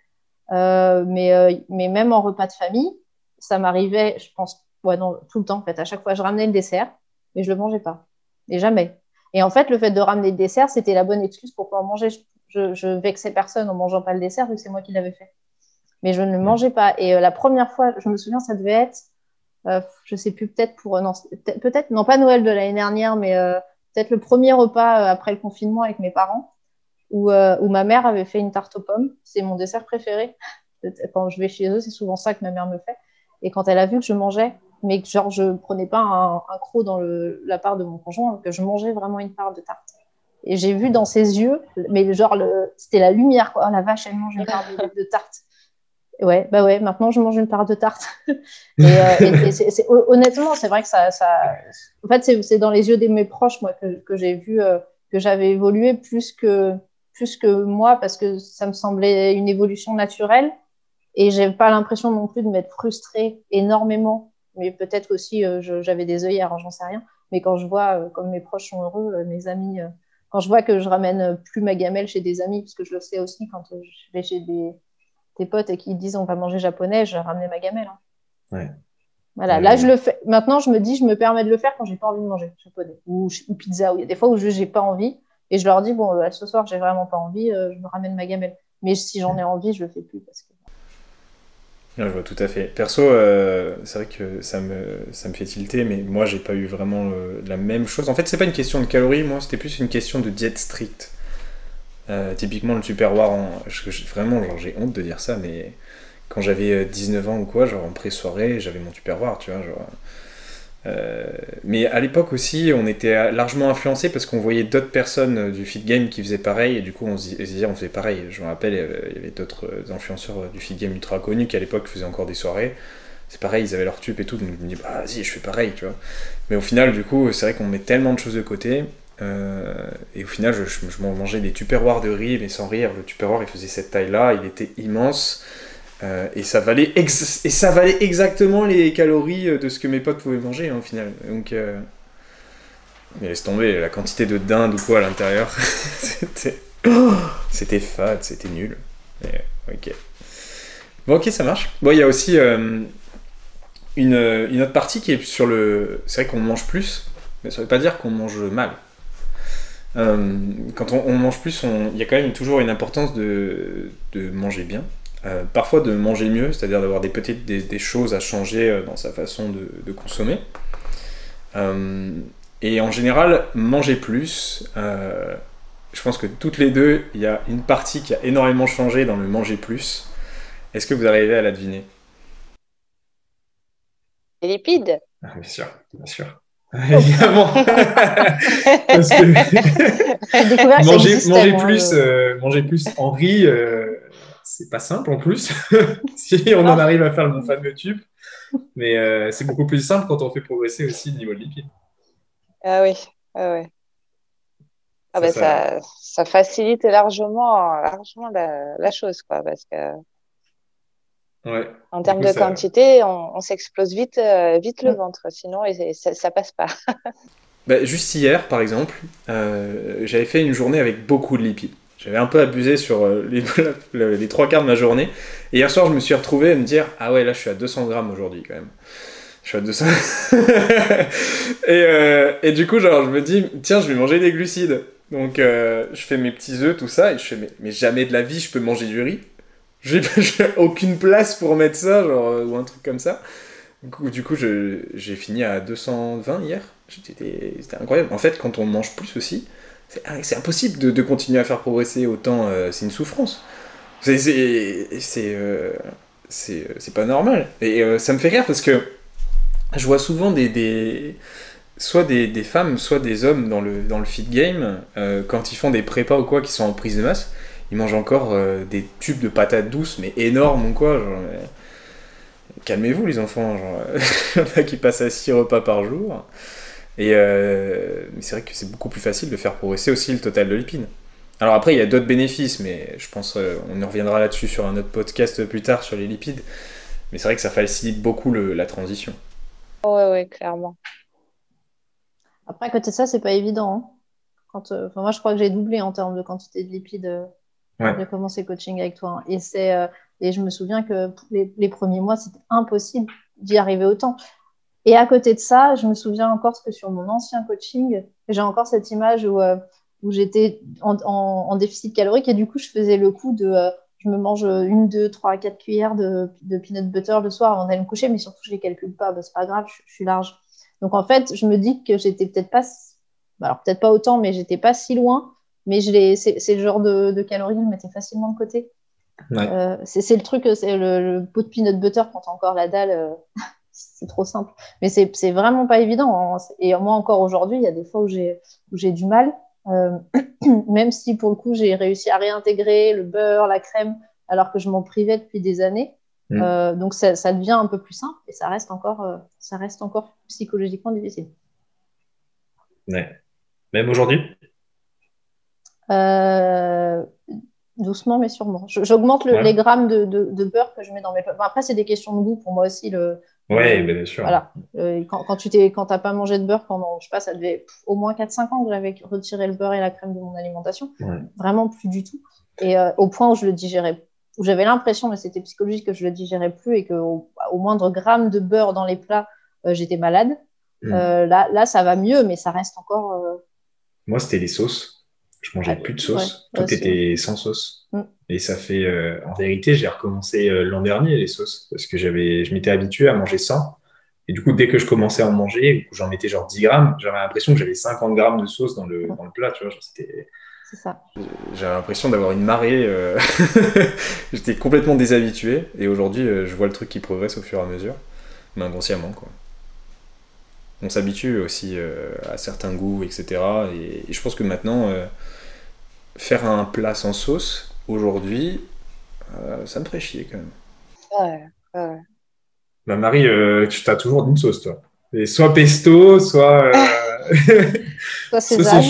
euh, mais, euh, mais même en repas de famille, ça m'arrivait, je pense, ouais, non, tout le temps en fait. À chaque fois, je ramenais le dessert, mais je le mangeais pas, et jamais. Et en fait, le fait de ramener le dessert, c'était la bonne excuse pour pouvoir manger. Je, je, vexais personne en mangeant pas le dessert, vu que c'est moi qui l'avais fait. Mais je ne le mangeais pas. Et la première fois, je me souviens, ça devait être, je sais plus, peut-être pour, non, peut-être, non pas Noël de l'année dernière, mais peut-être le premier repas euh, après le confinement avec mes parents, où, euh, où, ma mère avait fait une tarte aux pommes. C'est mon dessert préféré. Quand je vais chez eux, c'est souvent ça que ma mère me fait. Et quand elle a vu que je mangeais, mais que genre je prenais pas un, un croc dans le, la part de mon conjoint, que je mangeais vraiment une part de tarte. Et j'ai vu dans ses yeux, mais genre, c'était la lumière, quoi. Oh, la vache, elle mange une part de, tarte. Ouais, bah ouais, maintenant je mange une part de tarte. et, euh, honnêtement, c'est vrai que ça. En fait, c'est dans les yeux de mes proches, moi, que, que j'ai vu euh, que j'avais évolué plus que, plus que moi, parce que ça me semblait une évolution naturelle. Et j'ai pas l'impression non plus de m'être frustrée énormément. Mais peut-être aussi, euh, j'avais des œillères, hein, j'en sais rien. Mais quand je vois comme mes proches sont heureux, mes amis quand je vois que je ramène plus ma gamelle chez des amis, parce que je le sais aussi quand je vais chez des, potes et qui disent on va manger japonais, je ramène ma gamelle. Hein. Voilà, là je le fais. Maintenant, je me dis, je me permets de le faire quand j'ai pas envie de manger japonais ou, pizza. il y a des fois où je n'ai pas envie et je leur dis bon, euh, ce soir j'ai vraiment pas envie, euh, je me ramène ma gamelle. Mais si j'en ai envie, je le fais plus parce que je vois tout à fait. Perso, euh, c'est vrai que ça me, ça me fait tilter, mais moi, j'ai pas eu vraiment euh, la même chose. En fait, c'est pas une question de calories, moi, c'était plus une question de diète stricte. Euh, typiquement, le tupperware, en... vraiment, genre, j'ai honte de dire ça, mais quand j'avais 19 ans ou quoi, genre en pré-soirée, j'avais mon tupperware, tu vois, genre euh, mais à l'époque aussi, on était largement influencé parce qu'on voyait d'autres personnes euh, du fit game qui faisaient pareil et du coup on se disait on faisait pareil. Je me rappelle, il y avait d'autres euh, influenceurs du fit game ultra connus qui à l'époque faisaient encore des soirées. C'est pareil, ils avaient leur tube et tout, donc je me dis bah vas-y, je fais pareil, tu vois. Mais au final, du coup, c'est vrai qu'on met tellement de choses de côté. et au final, je, je, mangeais des tupperwares de riz, mais sans rire, le tupperware il faisait cette taille-là, il était immense. Euh, et, ça valait et ça valait exactement les calories euh, de ce que mes potes pouvaient manger hein, au final. Donc, euh... mais laisse tomber, la quantité de dinde ou quoi à l'intérieur, c'était c'était fade, c'était nul. ok. Bon, ok, ça marche. Bon, il y a aussi une, une, autre partie qui est sur le. C'est vrai qu'on mange plus, mais ça veut pas dire qu'on mange mal. quand on, mange plus, il y a quand même toujours une importance de, de manger bien. Euh, parfois de manger mieux, c'est-à-dire d'avoir des petites des, choses à changer euh, dans sa façon de, consommer. Euh, et en général, manger plus. je pense que toutes les deux, il y a une partie qui a énormément changé dans le manger plus. Est-ce que vous arrivez à la deviner? Les lipides. Ah, bien sûr, bien sûr. Évidemment. manger, manger plus, manger plus en riz, c'est pas simple en plus, si on en ah. arrive à faire le bon fameux tube. Mais euh, c'est beaucoup plus simple quand on fait progresser aussi le niveau de lipides. Ah oui, ah ouais. Ah ben ça, ça... facilite largement, largement la, chose, quoi, parce que ouais. en termes de quantité, on, s'explose vite, euh, vite le ventre, sinon ça, ça passe pas. Bah, juste hier, par exemple, euh, j'avais fait une journée avec beaucoup de lipides. J'avais un peu abusé sur euh, les, trois quarts de ma journée. Et hier soir, je me suis retrouvé à me dire Ah ouais, là, je suis à 200 grammes aujourd'hui quand même. Je suis à 200. et, euh, et, du coup, genre, je me dis Tiens, je vais manger des glucides. Donc, euh, je fais mes petits œufs, tout ça. Et je fais Mais, jamais de la vie, je peux manger du riz. J'ai aucune place pour mettre ça, genre, ou un truc comme ça. Du coup, j'ai fini à 220 hier. C'était incroyable. En fait, quand on mange plus aussi, c'est impossible de, continuer à faire progresser autant, euh, c'est une souffrance. C'est euh, c'est pas normal. Et euh, ça me fait rire parce que je vois souvent des, soit des, des, femmes, soit des hommes dans le, dans le fit game, quand ils font des prépas ou quoi, qui sont en prise de masse, ils mangent encore des tubes de patates douces, mais énormes ou quoi. Calmez-vous les enfants, genre, il y en a qui passent à 6 repas par jour. Et euh, c'est vrai que c'est beaucoup plus facile de faire progresser aussi le total de lipides. Alors après, il y a d'autres bénéfices, mais je pense qu'on euh, on y reviendra là-dessus sur un autre podcast plus tard sur les lipides. Mais c'est vrai que ça facilite beaucoup la transition. Ouais, ouais, clairement. Après, à côté de ça, c'est pas évident. Hein. Quand, euh, moi, je crois que j'ai doublé en termes de quantité de lipides de commencer coaching avec toi. Hein. Et, c'est, et je me souviens que les, les premiers mois, c'était impossible d'y arriver autant. Et à côté de ça, je me souviens encore que sur mon ancien coaching, j'ai encore cette image où, euh, où j'étais en, déficit calorique et du coup, je faisais le coup de euh, je me mange une, deux, trois, quatre cuillères de, de peanut butter le soir avant d'aller me coucher, mais surtout, je les calcule pas, bah, c'est pas grave, je, suis large. Donc en fait, je me dis que j'étais peut-être pas, bah, alors peut-être pas autant, mais j'étais pas si loin, mais c'est le genre de, de calories que je mettais facilement de côté. c'est le truc, c'est le, pot de peanut butter quand t'as encore la dalle. C'est trop simple. Mais c'est vraiment pas évident. Hein. Et moi, encore aujourd'hui, il y a des fois où j'ai du mal. même si pour le coup, j'ai réussi à réintégrer le beurre, la crème, alors que je m'en privais depuis des années. Mm. Euh, donc ça, devient un peu plus simple et ça reste encore, euh, ça reste encore psychologiquement difficile. Même aujourd'hui? Euh, Doucement mais sûrement. J'augmente les grammes de, beurre que je mets dans mes plats. après, c'est des questions de goût pour moi aussi. Le, oui, bien sûr. Voilà. quand, quand tu n'as pas mangé de beurre pendant, je sais pas, ça devait au moins 4-5 ans que j'avais retiré le beurre et la crème de mon alimentation. Vraiment plus du tout. Et au point où je le digérais où j'avais l'impression, mais c'était psychologique, que je le digérais plus et qu'au au moindre gramme de beurre dans les plats, euh, j'étais malade. Euh, là, là, ça va mieux, mais ça reste encore. Euh, Moi, c'était les sauces. Je mangeais plus de sauce. Tout était sans sauce. Hmm. Et ça fait, en vérité, j'ai recommencé l'an dernier les sauces parce que j'avais, je m'étais habitué à manger sans. Et du coup, dès que je commençais à en manger, j'en mettais genre 10 grammes, j'avais l'impression que j'avais 50 grammes de sauce dans le, dans le plat. Tu vois, c'était c'est ça. J'avais l'impression d'avoir une marée. Euh, j'étais complètement déshabitué. Et aujourd'hui, euh, je vois le truc qui progresse au fur et à mesure. Mais inconsciemment, quoi. On s'habitue aussi euh, à certains goûts, etc. Et, je pense que maintenant, faire un plat sans sauce, aujourd'hui, ça me ferait chier quand même. Ouais, ouais. Bah, Marie, tu as toujours d'une sauce, toi. Et soit pesto, soit. soit César.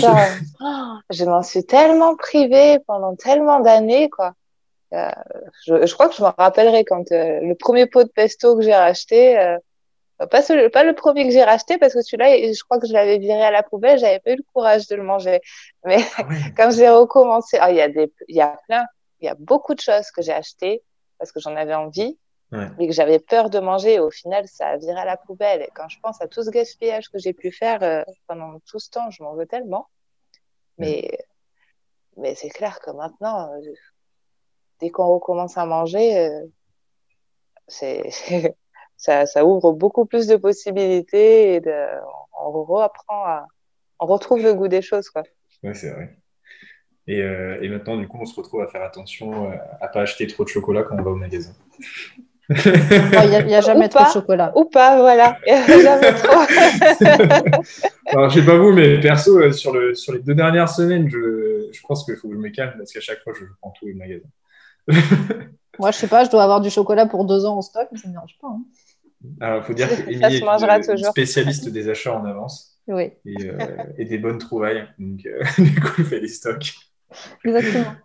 je m'en suis tellement privée pendant tellement d'années, quoi. Euh, je, je, crois que je me rappellerai quand euh, le premier pot de pesto que j'ai racheté, pas, pas le premier que j'ai racheté parce que celui-là, je crois que je l'avais viré à la poubelle, j'avais pas eu le courage de le manger. Mais ah quand j'ai recommencé, ah, il y a des, il y a plein, il y a beaucoup de choses que j'ai achetées parce que j'en avais envie. Ouais. mais que j'avais peur de manger. Au final, ça a viré à la poubelle. Et quand je pense à tout ce gaspillage que j'ai pu faire euh, pendant tout ce temps, je m'en veux tellement. Mais, mais c'est clair que maintenant, euh, dès qu'on recommence à manger, euh, c'est, ça, ça, ouvre beaucoup plus de possibilités et de, on, reapprend à, on retrouve le goût des choses, quoi. Oui, c'est vrai. Et, euh, et, maintenant, du coup, on se retrouve à faire attention à pas acheter trop de chocolat quand on va au magasin. Il n'y a, jamais trop de chocolat. Ou pas, voilà. jamais trop. Alors, je sais pas vous, mais perso, euh, sur, le, sur les deux dernières semaines, je, je pense qu'il faut que je me calme parce qu'à chaque fois, je prends tout le magasin. Moi, je sais pas, je dois avoir du chocolat pour deux ans en stock, mais ça ne me dérange pas. Hein. Alors, il faut dire qu'Emilie est une spécialiste des achats en avance. Oui. Et, euh, et des bonnes trouvailles. Donc, euh, du coup, elle fait des stocks. Exactement.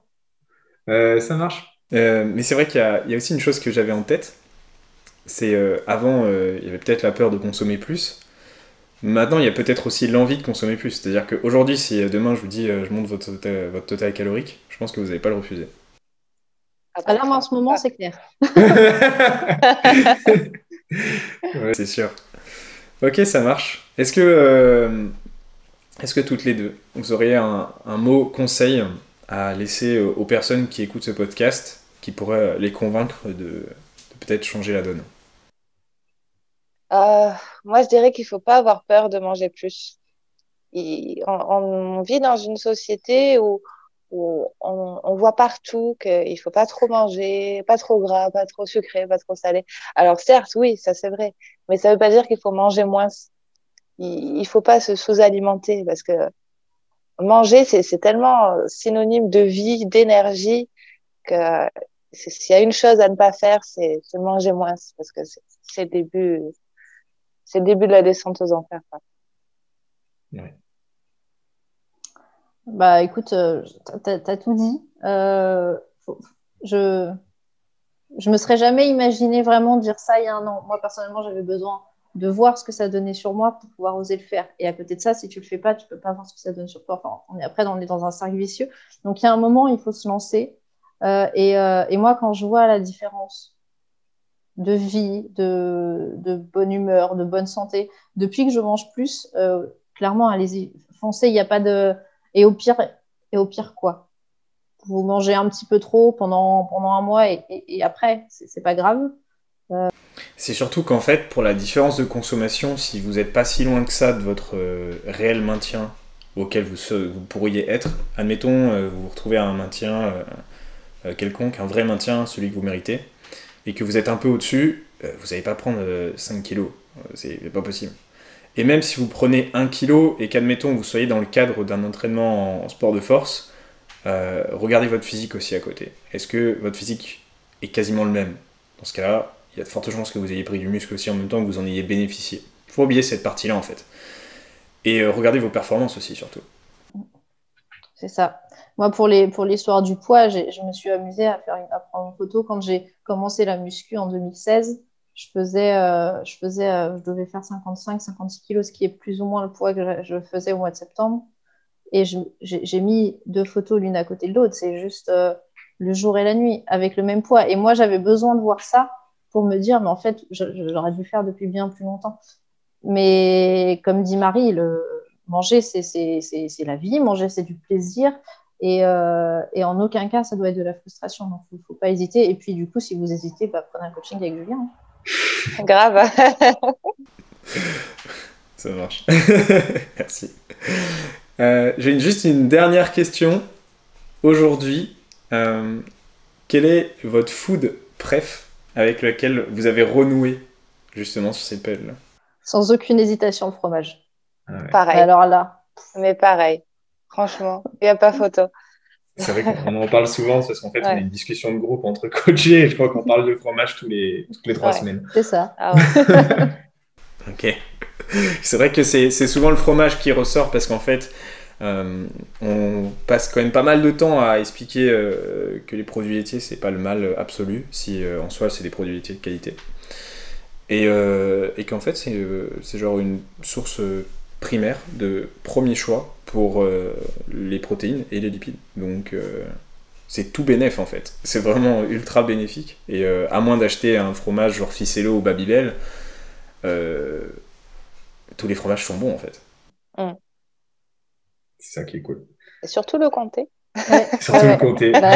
ça marche. Euh, mais c'est vrai qu'il y, a aussi une chose que j'avais en tête. C'est euh, avant, euh, il y avait peut-être la peur de consommer plus. Maintenant, il y a peut-être aussi l'envie de consommer plus. C'est-à-dire qu'aujourd'hui, si demain je vous dis je monte votre total, votre total calorique, je pense que vous n'allez pas le refuser. Ah là, moi, en ce moment, c'est clair. C'est sûr. Ok, ça marche. Est-ce que, est-ce que toutes les deux, vous auriez un, un mot conseil à laisser aux personnes qui écoutent ce podcast qui pourrait les convaincre de, peut-être changer la donne? Euh, Moi, je dirais qu'il ne faut pas avoir peur de manger plus. on, vit dans une société où, on, voit partout qu'il faut pas trop manger, pas trop gras, pas trop sucré, pas trop salé. Alors certes, oui, ça c'est vrai, mais ça veut pas dire qu'il faut manger moins. Il ne faut pas se sous-alimenter parce que manger, c'est tellement synonyme de vie, d'énergie que s'il y a une chose à ne pas faire, c'est manger moins, parce que c'est le début, c'est le début de la descente aux enfers. Bah écoute, euh, tu as, tout dit. Euh, je je me serais jamais imaginé vraiment dire ça il y a un an. Moi personnellement, j'avais besoin de voir ce que ça donnait sur moi pour pouvoir oser le faire. Et à côté de ça, si tu le fais pas, tu peux pas voir ce que ça donne sur toi. Enfin, on est après, on est dans un cercle vicieux. Donc, il y a un moment, il faut se lancer. Euh, et, moi, quand je vois la différence de vie, de, de, bonne humeur, de bonne santé, depuis que je mange plus, clairement, allez-y, foncez. Il n'y a pas de. Et au pire, et au pire quoi Vous mangez un petit peu trop pendant, pendant un mois et, après, c'est pas grave. C'est surtout qu'en fait, pour la différence de consommation, si vous n'êtes pas si loin que ça de votre euh, réel maintien auquel vous, pourriez être, admettons, euh, vous vous retrouvez à un maintien quelconque, un vrai maintien, celui que vous méritez, et que vous êtes un peu au-dessus, vous n'allez pas prendre 5 kilos. C'est pas possible. Et même si vous prenez 1 kg et qu'admettons vous soyez dans le cadre d'un entraînement en sport de force, regardez votre physique aussi à côté. Est-ce que votre physique est quasiment le même? Dans ce cas-là, il y a de fortes chances que vous ayez pris du muscle aussi en même temps que vous en ayez bénéficié. Il faut oublier cette partie-là en fait. Et euh, regardez vos performances aussi surtout. C'est ça. Moi, pour l'histoire du poids, je me suis amusée à, faire à prendre une photo. Quand j'ai commencé la muscu en 2016, je faisais, euh, je, faisais euh, je devais faire 55-56 kilos, ce qui est plus ou moins le poids que je, faisais au mois de septembre. Et j'ai mis deux photos l'une à côté de l'autre. C'est juste le jour et la nuit avec le même poids. Et moi, j'avais besoin de voir ça pour me dire, mais en fait, j'aurais dû faire depuis bien plus longtemps. Mais comme dit Marie, manger, c'est la vie, manger, c'est du plaisir. Et, euh, et, en aucun cas, ça doit être de la frustration. Donc, il ne faut pas hésiter. Et puis, du coup, si vous hésitez, bah, prenez un coaching avec Julien. Grave. ça marche. Merci. Euh, j'ai juste une dernière question. Aujourd'hui, euh, quel est votre food préf avec lequel vous avez renoué justement sur cette période-là Sans aucune hésitation, le fromage. Ah pareil. Alors là. Mais pareil. Franchement, il n'y a pas photo. C'est vrai qu'on en parle souvent parce qu'en fait, on a une discussion de groupe entre coachés et je crois qu'on parle de fromage tous les, toutes les trois semaines. C'est ça. Ah ok. C'est vrai que c'est souvent le fromage qui ressort parce qu'en fait, euh, on passe quand même pas mal de temps à expliquer euh, que les produits laitiers, c'est pas le mal absolu, si euh, en soi c'est des produits laitiers de qualité. Et, et qu'en fait, c'est genre une source primaire de premier choix pour les protéines et les lipides. Donc c'est tout bénéf en fait. C'est vraiment ultra bénéfique. Et à moins d'acheter un fromage genre Ficello ou Babybel, tous les fromages sont bons en fait. Mmh. C'est ça qui est cool. Et surtout le comté. surtout le comté. Bah,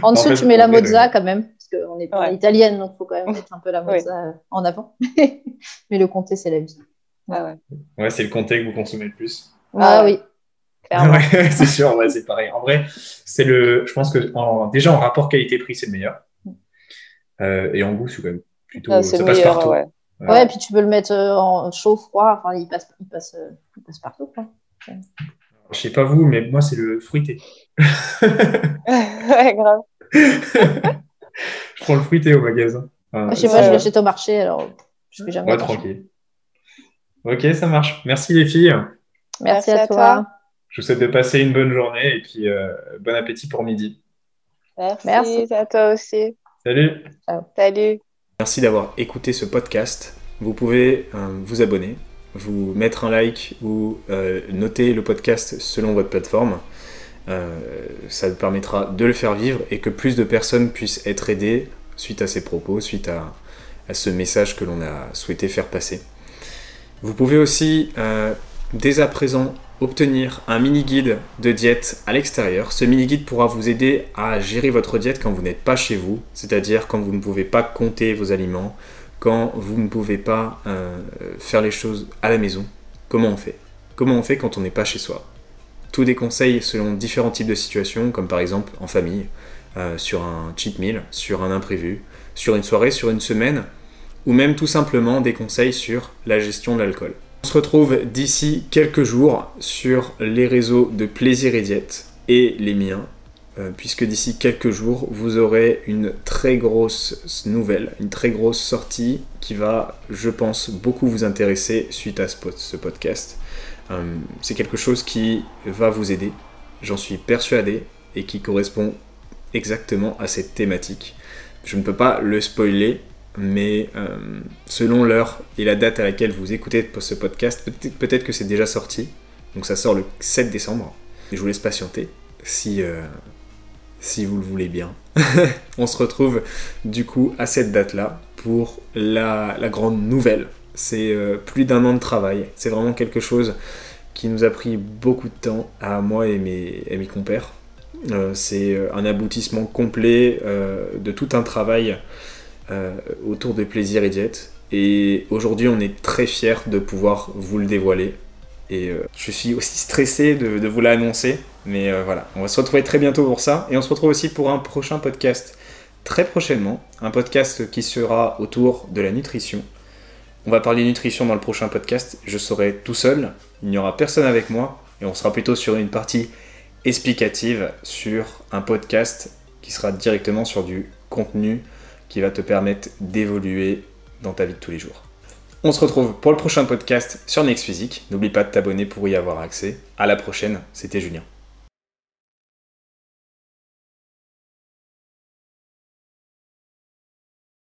en dessous, tu mets la mozza quand même, parce qu'on est pas italienne, donc il faut quand même mettre un peu la mozza euh, en avant. Mais le comté, c'est la vie. Ah ouais, c'est le comté que vous consommez le plus. Ah, oui. c'est sûr, ouais, c'est pareil. En vrai, c'est le. Je pense que déjà en rapport qualité-prix, c'est le meilleur. Euh, et en goût, c'est quand même plutôt. Ah, ça passe partout. Ouais. Ouais. et puis tu peux le mettre euh, en chaud, froid, enfin, il passe, il passe, euh, il passe partout. Quoi. Je sais pas vous, mais moi, c'est le fruité. ouais, grave. je prends le fruité au magasin. je sais pas, je l'achète au marché, alors je vais jamais. Ouais, tranquille. Ok, ça marche. Merci les filles. Merci, à, toi. Je vous souhaite de passer une bonne journée et puis euh, bon appétit pour midi. Merci, Merci. à toi aussi. Salut. Salut. Merci d'avoir écouté ce podcast. Vous pouvez euh, vous abonner, vous mettre un like ou euh, noter le podcast selon votre plateforme. Euh, ça permettra de le faire vivre et que plus de personnes puissent être aidées suite à ces propos, suite à, ce message que l'on a souhaité faire passer. Vous pouvez aussi dès à présent obtenir un mini guide de diète à l'extérieur. Ce mini guide pourra vous aider à gérer votre diète quand vous n'êtes pas chez vous, c'est-à-dire quand vous ne pouvez pas compter vos aliments, quand vous ne pouvez pas euh, faire les choses à la maison. Comment on fait? Comment on fait quand on n'est pas chez soi? Tous des conseils selon différents types de situations, comme par exemple en famille, euh, sur un cheat meal, sur un imprévu, sur une soirée, sur une semaine, ou même tout simplement des conseils sur la gestion de l'alcool. On se retrouve d'ici quelques jours sur les réseaux de Plaisir et Diète et les miens, euh, puisque d'ici quelques jours, vous aurez une très grosse nouvelle, une très grosse sortie qui va, je pense, beaucoup vous intéresser suite à ce podcast. Euh, c'est quelque chose qui va vous aider, j'en suis persuadé, et qui correspond exactement à cette thématique. Je ne peux pas le spoiler, mais euh, selon l'heure et la date à laquelle vous écoutez ce podcast, peut-être que c'est déjà sorti. Donc ça sort le 7 décembre. Et je vous laisse patienter si, euh, si vous le voulez bien. On se retrouve du coup à cette date-là pour la, grande nouvelle. C'est euh, plus d'un an de travail. C'est vraiment quelque chose qui nous a pris beaucoup de temps à moi mes, et mes compères. c'est un aboutissement complet de tout un travail euh, autour des plaisirs et diètes. Et aujourd'hui, on est très fiers de pouvoir vous le dévoiler. Et euh, je suis aussi stressé de, vous l'annoncer, Mais euh, voilà, on va se retrouver très bientôt pour ça. Et on se retrouve aussi pour un prochain podcast très prochainement. Un podcast qui sera autour de la nutrition. On va parler nutrition dans le prochain podcast. Je serai tout seul. Il n'y aura personne avec moi. Et on sera plutôt sur une partie explicative sur un podcast qui sera directement sur du contenu qui va te permettre d'évoluer dans ta vie de tous les jours. On se retrouve pour le prochain podcast sur Next Physique. N'oublie pas de t'abonner pour y avoir accès. À la prochaine, c'était Julien.